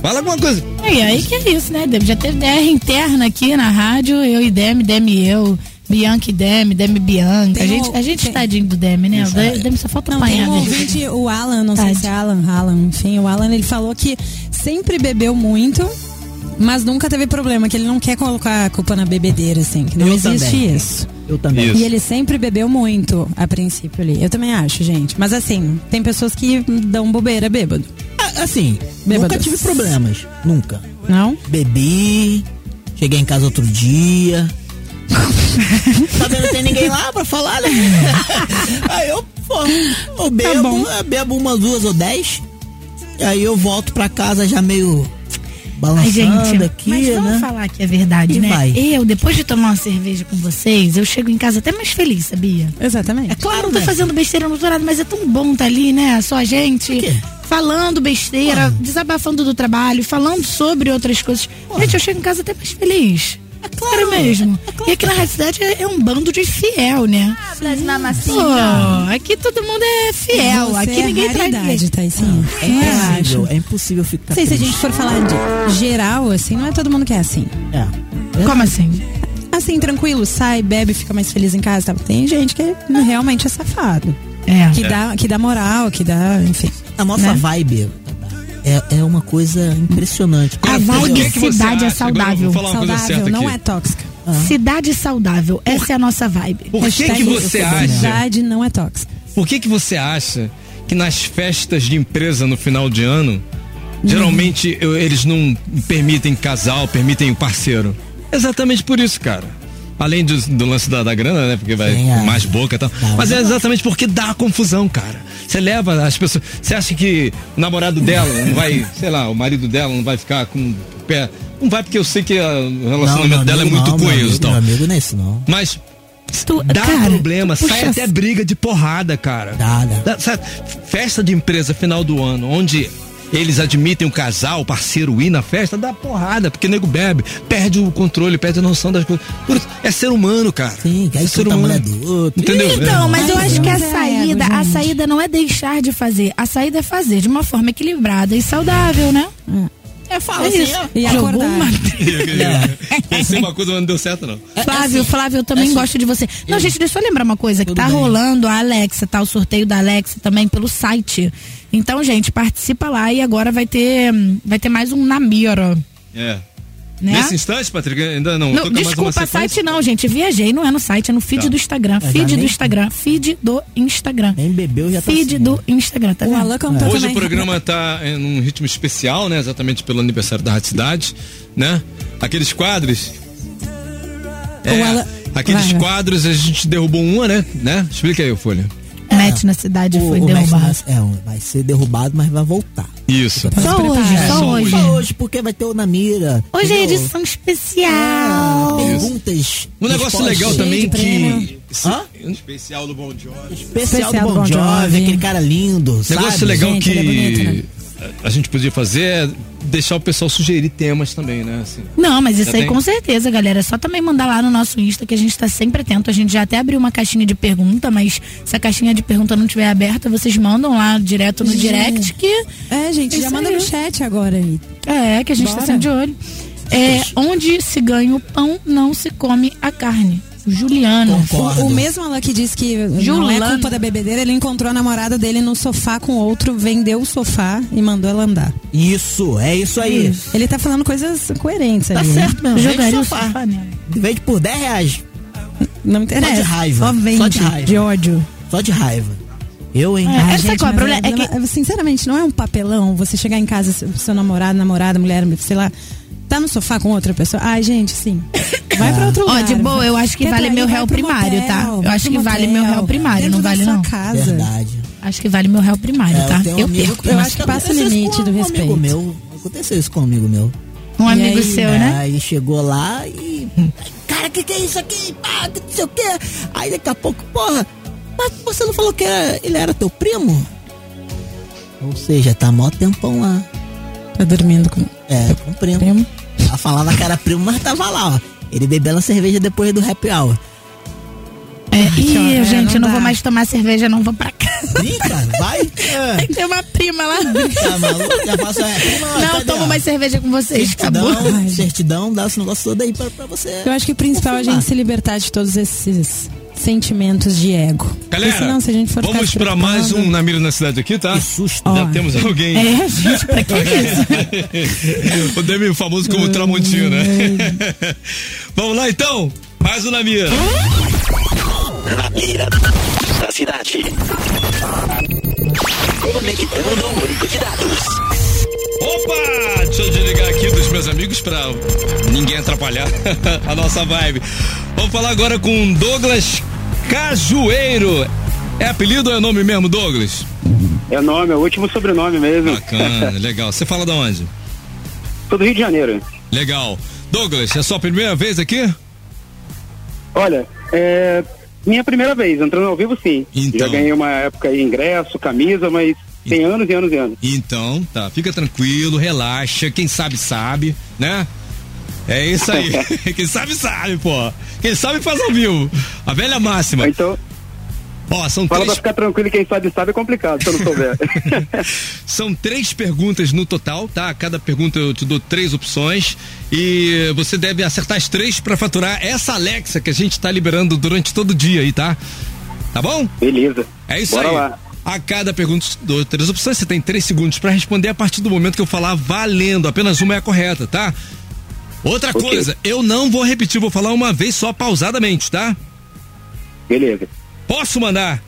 Fala alguma coisa. E aí que é isso, né, Demi? Já teve DR interna aqui na rádio, eu e Demi, Demi e eu. Bianca e Demi, Demi e Bianca. Tem a gente, a gente tem- tadinho do Demi, né? O é. Demi só falta Não, tem apanhar. um ouvinte, o Alan, não sei Tadinho. se é Alan, Alan, enfim, o Alan, ele falou que sempre bebeu muito, mas nunca teve problema, que ele não quer colocar a culpa na bebedeira, assim, que não Eu existe também. isso. Eu também. E ele sempre bebeu muito, a princípio ali. Eu também acho, gente. Mas assim, tem pessoas que dão bobeira bêbado. Ah, Assim, Bêbados. nunca tive problemas. Nunca. Não? Bebi, cheguei em casa outro dia. tá vendo? Não tem ninguém lá pra falar, né? Aí eu, pô, eu bebo, eu bebo umas duas ou dez. E aí eu volto pra casa já meio balançando Ai, gente, aqui, mas vamos né? falar que é verdade, E né? vai. Eu, depois de tomar uma cerveja com vocês, eu chego em casa até mais feliz, sabia? Exatamente. É claro, não tô fazendo besteira no doutorado, mas é tão bom tá ali, né? Só a gente falando besteira, desabafando do trabalho, falando sobre outras coisas. Gente, eu chego em casa até mais feliz. É claro mesmo. E aqui na Rádio Cidade é, é um bando de fiel, né? Pô, aqui todo mundo é fiel. Você aqui é ninguém traz raridade, ninguém. Taicinho. É impossível, é impossível ficar Não sei se a gente for falar de geral, assim, não é todo mundo que é assim. É. Como assim? Assim, tranquilo, sai, bebe, fica mais feliz em casa. Tá? Tem gente que realmente é safado. É. Que, Dá, que dá moral, que dá, enfim. A nossa né? vibe é, é uma coisa impressionante. A vibe cidade é saudável. Saudável, não é tóxica. Cidade saudável, essa é a nossa vibe. Por que que você acha? Cidade não é tóxica. Por que que você acha que nas festas de empresa no final de ano, geralmente eu- eles não permitem casal, permitem o parceiro? Exatamente por isso, cara. Além do, do lance da, da grana, né? Porque vai Sim, é. mais boca e tal. Mas é exatamente porque dá confusão, cara. Você leva as pessoas. Você acha que o namorado dela não vai, sei lá, o marido dela não vai ficar com o pé. Não vai porque eu sei que a- o relacionamento meu dela amigo é muito não, coeso amigo, e tal. Meu amigo não é isso, não. Mas Tu- dá cara, problema, sai puxa- até briga de porrada, cara. Dá, dá. sabe, festa de empresa final do ano, onde eles admitem o casal, o parceiro ir na festa, dá porrada, porque nego bebe, perde o controle, perde a noção das coisas. É ser humano, cara. Sim, é ser humano. mulher do outro. Entendeu? Então, mas eu acho que a é saída, a saída não é deixar de fazer, a saída é fazer de uma forma equilibrada e saudável, né? É, fala É assim, isso. ó. E acordar. uma- Pensei uma coisa, mas não deu certo, não. Flávio, Flávio, eu também gosto de você. Não, gente, deixa eu lembrar uma coisa, que tá rolando a Alexa, tá? O sorteio da Alexa também pelo site. Então, gente, participa lá e agora vai ter, vai ter mais um namiro. É. Né? Nesse instante, Patrick, ainda não. Não, toca mais uma desculpa, site não, gente. Viajei, não é no site, é no feed Tá. do Instagram. Mas Feed do nem- Instagram. Feed do Instagram. Nem bebeu já tá Feed assim, do Instagram, tá O vendo? Alan cantou Hoje também. o programa tá em um ritmo especial, né? Exatamente pelo aniversário da Rádio Cidade, né? Aqueles quadros. É, O Alan- aqueles Vai, vai. quadros, a gente derrubou uma, né? né? Explica aí, Folha. Match na cidade O- foi o derrubado. Nas- É, vai ser derrubado, mas vai voltar. Isso. Só hoje, É, só só hoje. Só hoje, porque vai ter o Namira. Hoje é edição especial. Perguntas. Um negócio legal também que. Hã? Especial do Bom Jovi. Especial, do Bon Jovi, aquele cara lindo, Negócio sabe? legal Gente, que ele é bonito, né? A gente podia fazer é deixar o pessoal sugerir temas também, né? Assim. Não, mas isso aí tem? com certeza, galera. É só também mandar lá no nosso Insta que a gente tá sempre atento. A gente já até abriu uma caixinha de pergunta, mas se a caixinha de pergunta não estiver aberta, vocês mandam lá direto no Gente. direct que. É, gente, já manda aí. no chat agora aí. É, que a gente tá Bora. sempre de olho. É, onde se ganha o pão, não se come a carne. Juliano. Concordo. O, o mesmo Alan que disse que não é culpa da bebedeira, ele encontrou a namorada dele no sofá com outro, vendeu o sofá e mandou ela andar. Isso, é isso aí. Ele tá falando coisas coerentes Tá ali. né? certo mesmo. Jogaria Vende o sofá. sofá. Vende por 10 reais. Não me interessa. Só de raiva. Só vende Só de raiva. de ódio. Só de raiva. Eu, hein? É, Ai, sabe qual é o problema? É que- sinceramente, não é um papelão você chegar em casa, seu, seu namorado, namorada, mulher, sei lá, tá no sofá com outra pessoa. Ai, gente, sim. Vai pra outro Ó, lugar. de boa, eu acho que Quer vale trair, meu vai réu primário, motel, tá? Eu acho que vale motel, meu réu primário, não vale não. casa. Verdade. Acho que vale meu réu primário, É, tá? tenho um Eu amigo- perco. eu acho que passa o limite do um respeito. amigo meu. Aconteceu isso com um amigo meu. Um E amigo aí? seu, É, né? Aí chegou lá e. Cara, o que, que é isso aqui? Pá, que não sei o quê. Aí daqui a pouco, porra, mas você não falou que era- ele era teu primo? Ou seja, tá mó tempão lá. Tá dormindo com. É, com o primo. Primo. Ela falava que era primo, mas tava lá, ó. Ele bebeu uma cerveja depois do happy hour. É, ih, é, gente, eu não não vou mais tomar cerveja, não vou pra casa. Brinca, vai. Tem que ter uma prima lá. Tá maluco? Já faço, é, prima, Não, tomo mais cerveja com vocês. Acabou. Certidão, certidão, dá esse negócio todo aí pra, pra você. Eu acho que o principal é a gente se libertar de todos esses sentimentos de ego. Galera, Porque senão, se a gente for vamos pra mais um Na Mira na Cidade aqui, tá? Que susto. Já temos alguém. É, gente, pra que isso? o Demi famoso como Tramontinho, né? Vamos lá então? Mais um Na Mira. Na mira da cidade. Conectando o único de dados. Opa! Deixa eu desligar aqui dos meus amigos pra ninguém atrapalhar a nossa vibe. Vamos falar agora com Douglas Cajueiro. É apelido ou é nome mesmo, Douglas? É nome, é o último sobrenome mesmo. Bacana, legal. Você fala de onde? Sou do Rio de Janeiro. Legal. Douglas, é a sua primeira vez aqui? Olha, é minha primeira vez, entrando ao vivo sim. Então. Já ganhei uma época aí ingresso, camisa, mas tem anos e anos e anos. Então, tá, fica tranquilo, relaxa, quem sabe sabe, né? É isso aí. quem sabe sabe, pô. Quem sabe faz ao vivo. A velha máxima. Então. Ó, são Fala pra três ficar tranquilo, quem sabe sabe é complicado, se eu não souber. São três perguntas no total, tá? Cada pergunta eu te dou três opções e você deve acertar as três pra faturar essa Alexa que a gente tá liberando durante todo o dia aí, tá? Tá bom? Beleza. É isso Bora aí. lá. A cada pergunta dou três opções, você tem três segundos pra responder a partir do momento que eu falar valendo. Apenas uma é a correta, tá? Outra Ok. coisa, eu não vou repetir, vou falar uma vez só pausadamente, tá? Beleza. Posso mandar?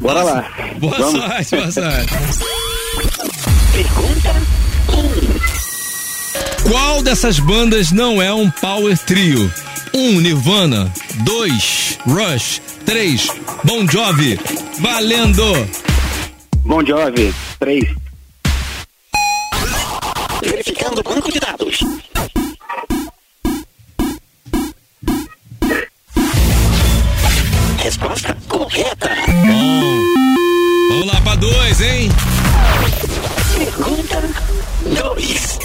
Bora Posso? lá. Boa Vamos. sorte, boa sorte. Pergunta Qual dessas bandas não é um power trio? Um, Nirvana. Dois, Rush. Três, Bon Jovi. Valendo! Bom Jovi, três. Verificando o banco de dados. Resposta correta. Bom. Vamos lá pra dois, hein? Pergunta 2.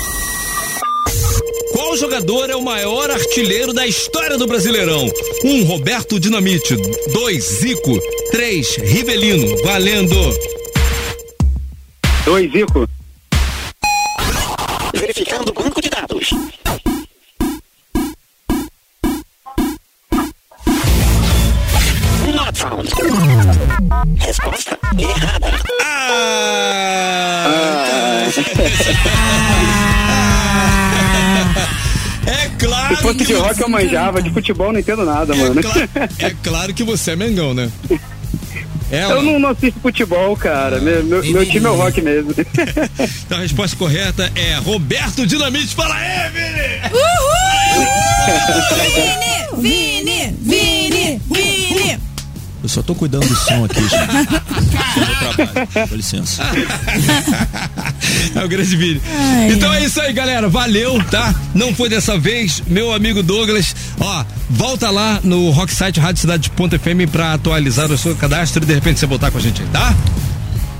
Qual jogador é o maior artilheiro da história do Brasileirão? Um, Roberto Dinamite. Dois, Zico. Três, Rivelino. Valendo! Dois, Zico. Verificando o banco de dados. Not found. Resposta errada. É claro Se fosse que de rock eu manjava, de futebol eu não entendo nada, mano. É claro que você é Mengão, né? É, eu não, não assisto futebol, cara. Meu, meu, meu time é o rock mesmo. Então a resposta correta é Roberto Dinamite. Fala aí, Vini! Vini, Vini, Vini. Eu só tô cuidando do som aqui, gente. Com licença. É o grande Vini. Então é isso aí, galera. Valeu, tá? Não foi dessa vez, meu amigo Douglas. Ó, volta lá no Rocksite Rádio Cidade.fm pra atualizar o seu cadastro e de repente você voltar com a gente aí, tá?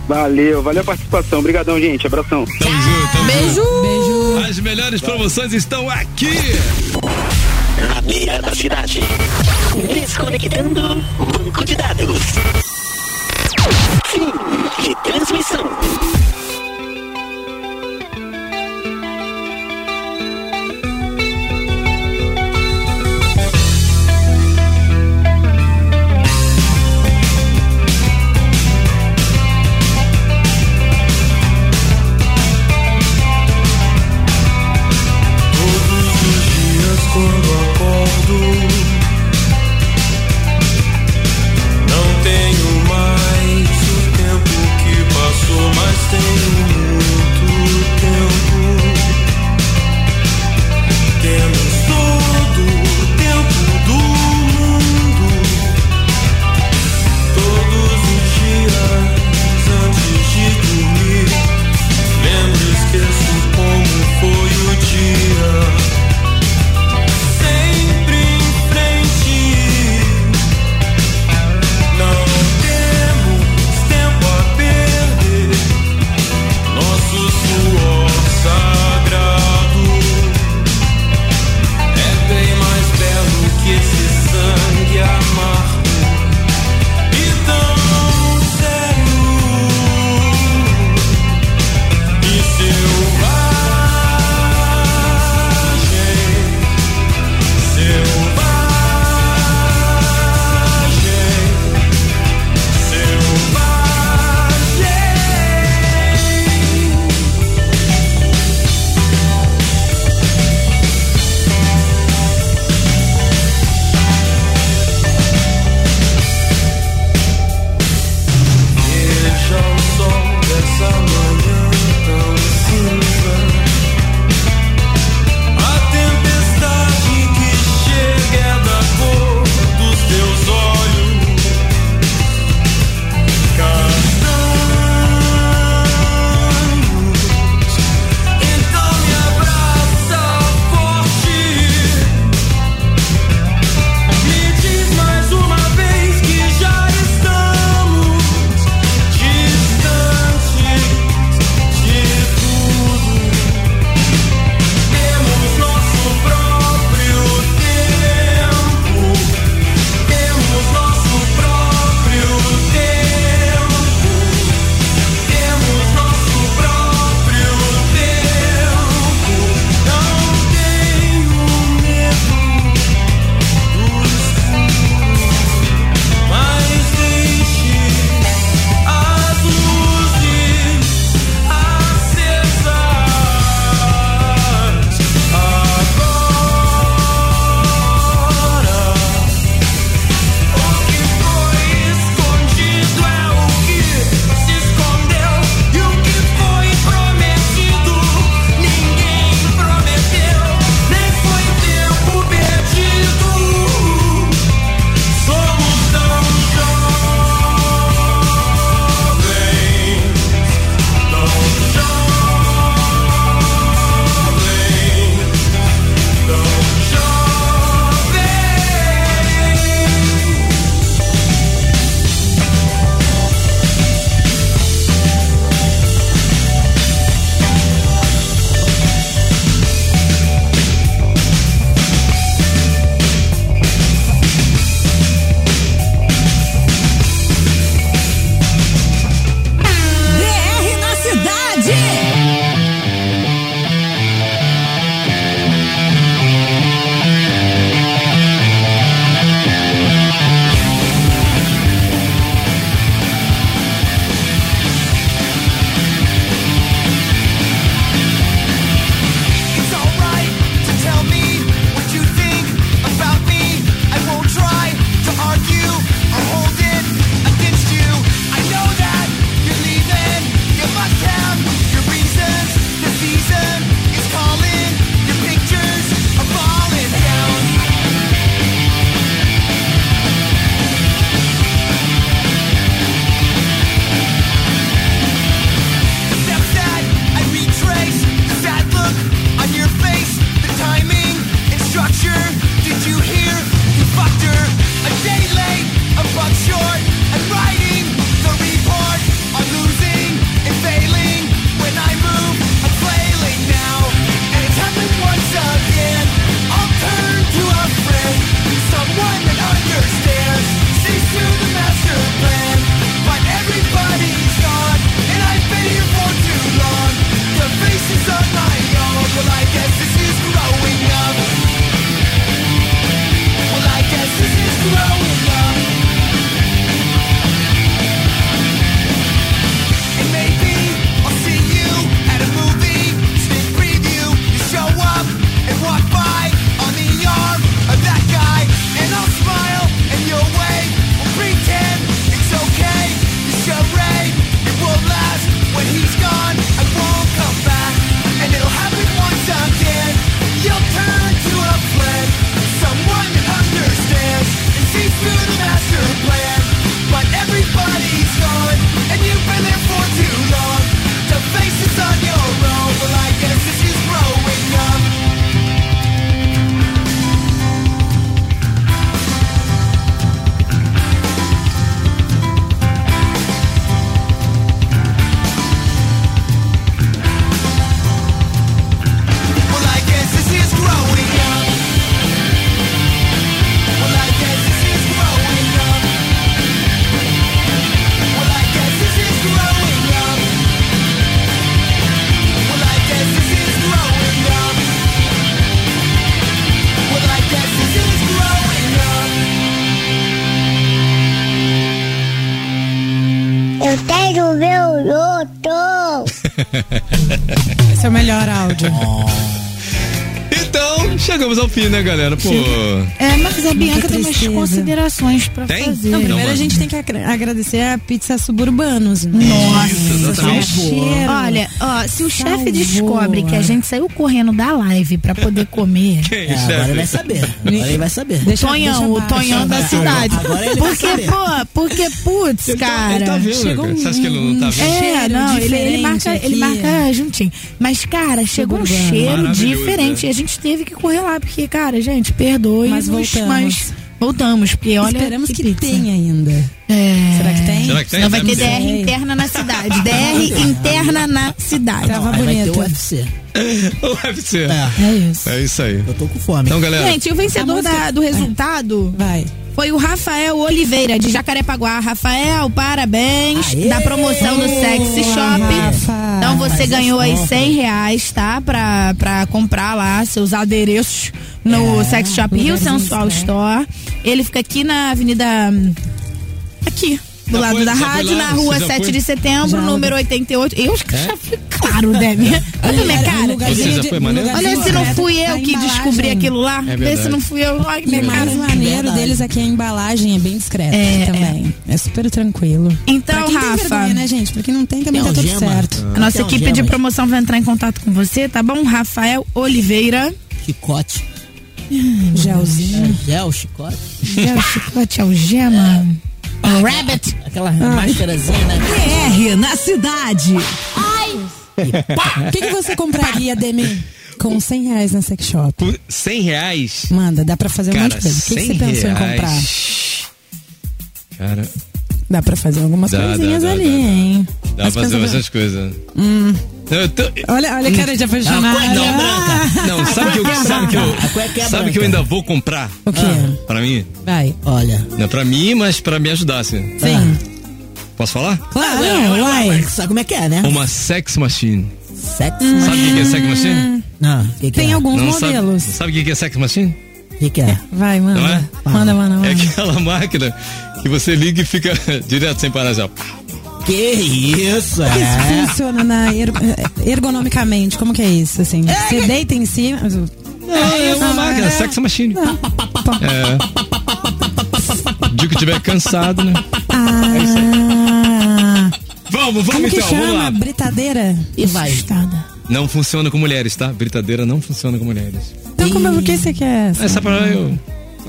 Valeu, valeu a participação. Obrigadão, gente. Abração. Tamo junto, tamo Beijo. junto. As melhores promoções estão aqui. Na mira da cidade. Desconectando o banco de dados. Fim de transmissão. Não tenho mais o tempo que passou Mas tenho Fim, né, galera? Pô. É, mas a Bianca tem umas considerações pra Tem? fazer. Não, primeiro Não, a gente tem que agra- agradecer a pizza suburbanos. Nossa, exatamente. cheiro. Olha, ó, se o chefe descobre que a gente saiu correndo da live pra poder comer. É, agora ele vai saber. Agora ele vai saber. Deixa- Tonhão, deixa o. Tonhão da cidade. Agora ele vai Porque, saber. pô, porque, putz, Ele tá- cara. ele tá vendo, chegou cara. Você acha que ele não tá vendo? É, cheiro não, ele, ele marca, ele marca juntinho. Mas, cara, chegou um cheiro diferente. é. E a gente teve que correr lá, porque, cara, gente, perdoe. Mas voltamos. Mas voltamos, porque olha. Esperamos que, pizza. tenha ainda. É. Será que tem? Será que tem? Não vai ter. DR interna na cidade. DR interna na cidade. Tava Aí vai ter bonito. o UFC. O UFC. É, É isso. É isso aí. eu tô com fome. Então, galera. Gente, o vencedor da- do resultado Vai. foi o Rafael Oliveira, de Jacarepaguá. Rafael, parabéns Aê! da promoção do Sexy Shop. Rafa. Então você ganhou aí compras. 100 reais, tá? Pra, pra comprar lá seus adereços no É, Sex Shop Rio Sensual certo. Store. Ele fica aqui na Avenida. hum, Aqui. Do Já lado foi? da rádio, lá? na rua Você já 7 foi? de setembro, Já. número 88. Eu acho que já fui claro, Débora. Olha a minha cara. Foi maneiro? Olha se não fui eu A que descobri aquilo lá. Vê se não fui eu. Olha que minha o cara. mais maneiro Verdade. deles é que a embalagem é bem discreta É, também. É. super tranquilo. Então, pra quem tem Rafa. vergonha, né, gente? Pra quem não tem, também Tem tá tudo certo. A nossa equipe de promoção vai entrar em contato com você, tá bom? Rafael Oliveira. Chicote. Gelzinho. Gel, chicote. É o chicote algema. O rabbit. Aquela máscarazinha, né? PR na cidade. O que, que você compraria, Demi, com 100 reais na sex shop? Por 100 reais. Manda, dá pra fazer um Cara, monte de coisa. O que, que 100 você pensou em comprar? reais. Cara, Dá pra fazer algumas Dá, coisinhas dá, dá, ali, hein? dá pra fazer bastante coisa. Hum. Não, eu tô- Olha, olha a cara de apaixonado. Não, branca. Não, sabe que eu, sabe que eu, é sabe que eu ainda vou comprar? O quê? Pra mim? Vai. Olha. Não é pra mim, mas pra me ajudar, assim. Sim. Posso falar? Claro, uai. ué, Sabe como é que é, né? Uma sex machine. Sexo. Sabe o que é sex machine? Não, que que Tem é? alguns Não modelos. sabe o que é sex machine? O que, que é? Vai, manda. Não é? Manda, manda, manda. É aquela máquina que você liga e fica direto sem parar já. Que isso, que é. isso funciona na er- ergonomicamente? Como que é isso, assim? Você deita em cima... É uma máquina, é. sex machine. É. O dia que tiver cansado, né? Ah, Vamos, vamos como que então, vamos chama? lá. Britadeira? E vai. Assustada. Não funciona com mulheres, tá? Britadeira não funciona com mulheres. Então, como, o que você quer? É só pra eu.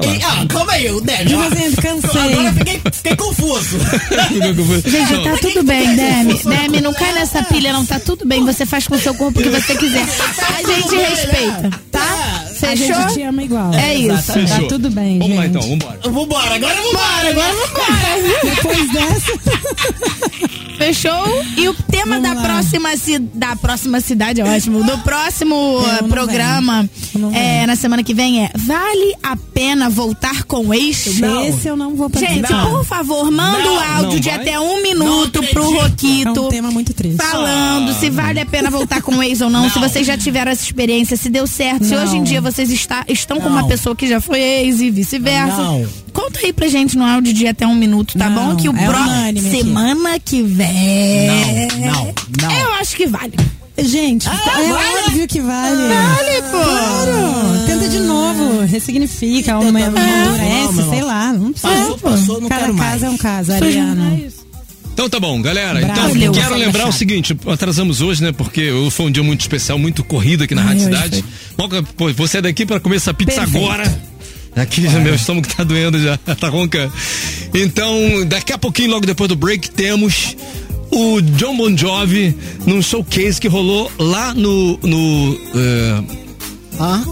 Ei, ah, calma aí, o Débora. Tipo assim, cansei. Agora eu fiquei, fiquei confuso. Gente, tá tudo bem, Demi. Demi, não cai nessa pilha, não. Tá tudo bem. Você faz com o seu corpo o que você quiser. A gente respeita, tá? A gente Fechou? te ama igual. É isso. Tá Fechou. tudo bem, Vamos lá gente. então, vambora. Vambora, agora vambora, agora vambora. Depois dessa... Fechou? E o tema Vamos da lá. próxima, ci- da próxima cidade, é ótimo, do próximo não programa Não é, na semana que vem é Vale a pena voltar com ex? Esse eu não vou Gente, participar. por favor, manda Não, o áudio não de vai? até um minuto pro É Roquito. um tema muito triste. Falando se vale a pena voltar com o ex ou não, se vocês já tiveram essa experiência, se deu certo, se Não. hoje em dia vocês está- estão com uma Não. pessoa que já foi ex e vice-versa. Não. Conta aí pra gente no áudio de até um minuto, tá Não, bom? Que o é pro... unânime aqui. semana que vem. Não, não, não. Eu acho que vale. Gente, é vale? óbvio que vale. Vale, pô. Claro. Tenta de novo, ressignifica, Tenta- amadurece, Não, não. sei lá. Não precisa. Passou, passou, não Cada quero mais. é um caso, Ariano. Então tá bom, galera. Bravo. Então quero lembrar o seguinte: atrasamos hoje, né? Porque foi um dia muito especial, muito corrido aqui na Rádio hoje Cidade. Pô, você é daqui pra comer essa pizza Perfeito. agora. Aqui já meu estômago tá doendo já, tá roncando. Então, daqui a pouquinho, logo depois do break, temos o John Bon Jovi num showcase que rolou lá no. no, eh, Ah,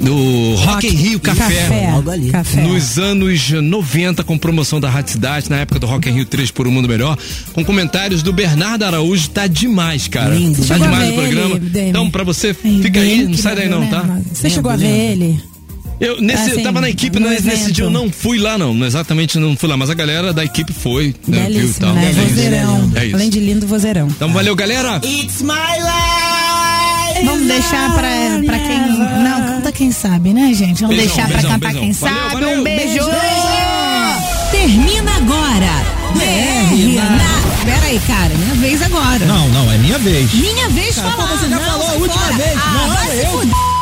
no Rock in Rio Café. Café. Café. Nos anos 90, com promoção da Rádio Cidade, na época do Rock in Rio 3 por um Mundo Melhor, com comentários do Bernardo Araújo, tá demais, cara. Lindo. Tá Chegou demais o programa. ele, então, pra você, fica aí, não sai daí não, lembro, tá? Você chegou a ver ele? Eu, nesse, Assim, eu tava na equipe, nesse evento. dia eu não fui lá, não. Exatamente, não fui lá, mas a galera da equipe foi, né, viu tal. né? É isso. Vozeirão. É isso. Além de lindo, vozeirão. Então, valeu, galera. It's my life. Vamos deixar pra, pra quem. Não, canta quem sabe, né, gente? Vamos Beijão, deixar pra beijão, cantar beijão. quem Valeu, sabe. valeu. Um beijo! Termina agora. BR na Pera aí, cara, minha vez agora. Não, não, é minha vez. Minha vez Cara, falar. pô, você já não, falou a última fora. vez. Ah, Não, vai se eu-.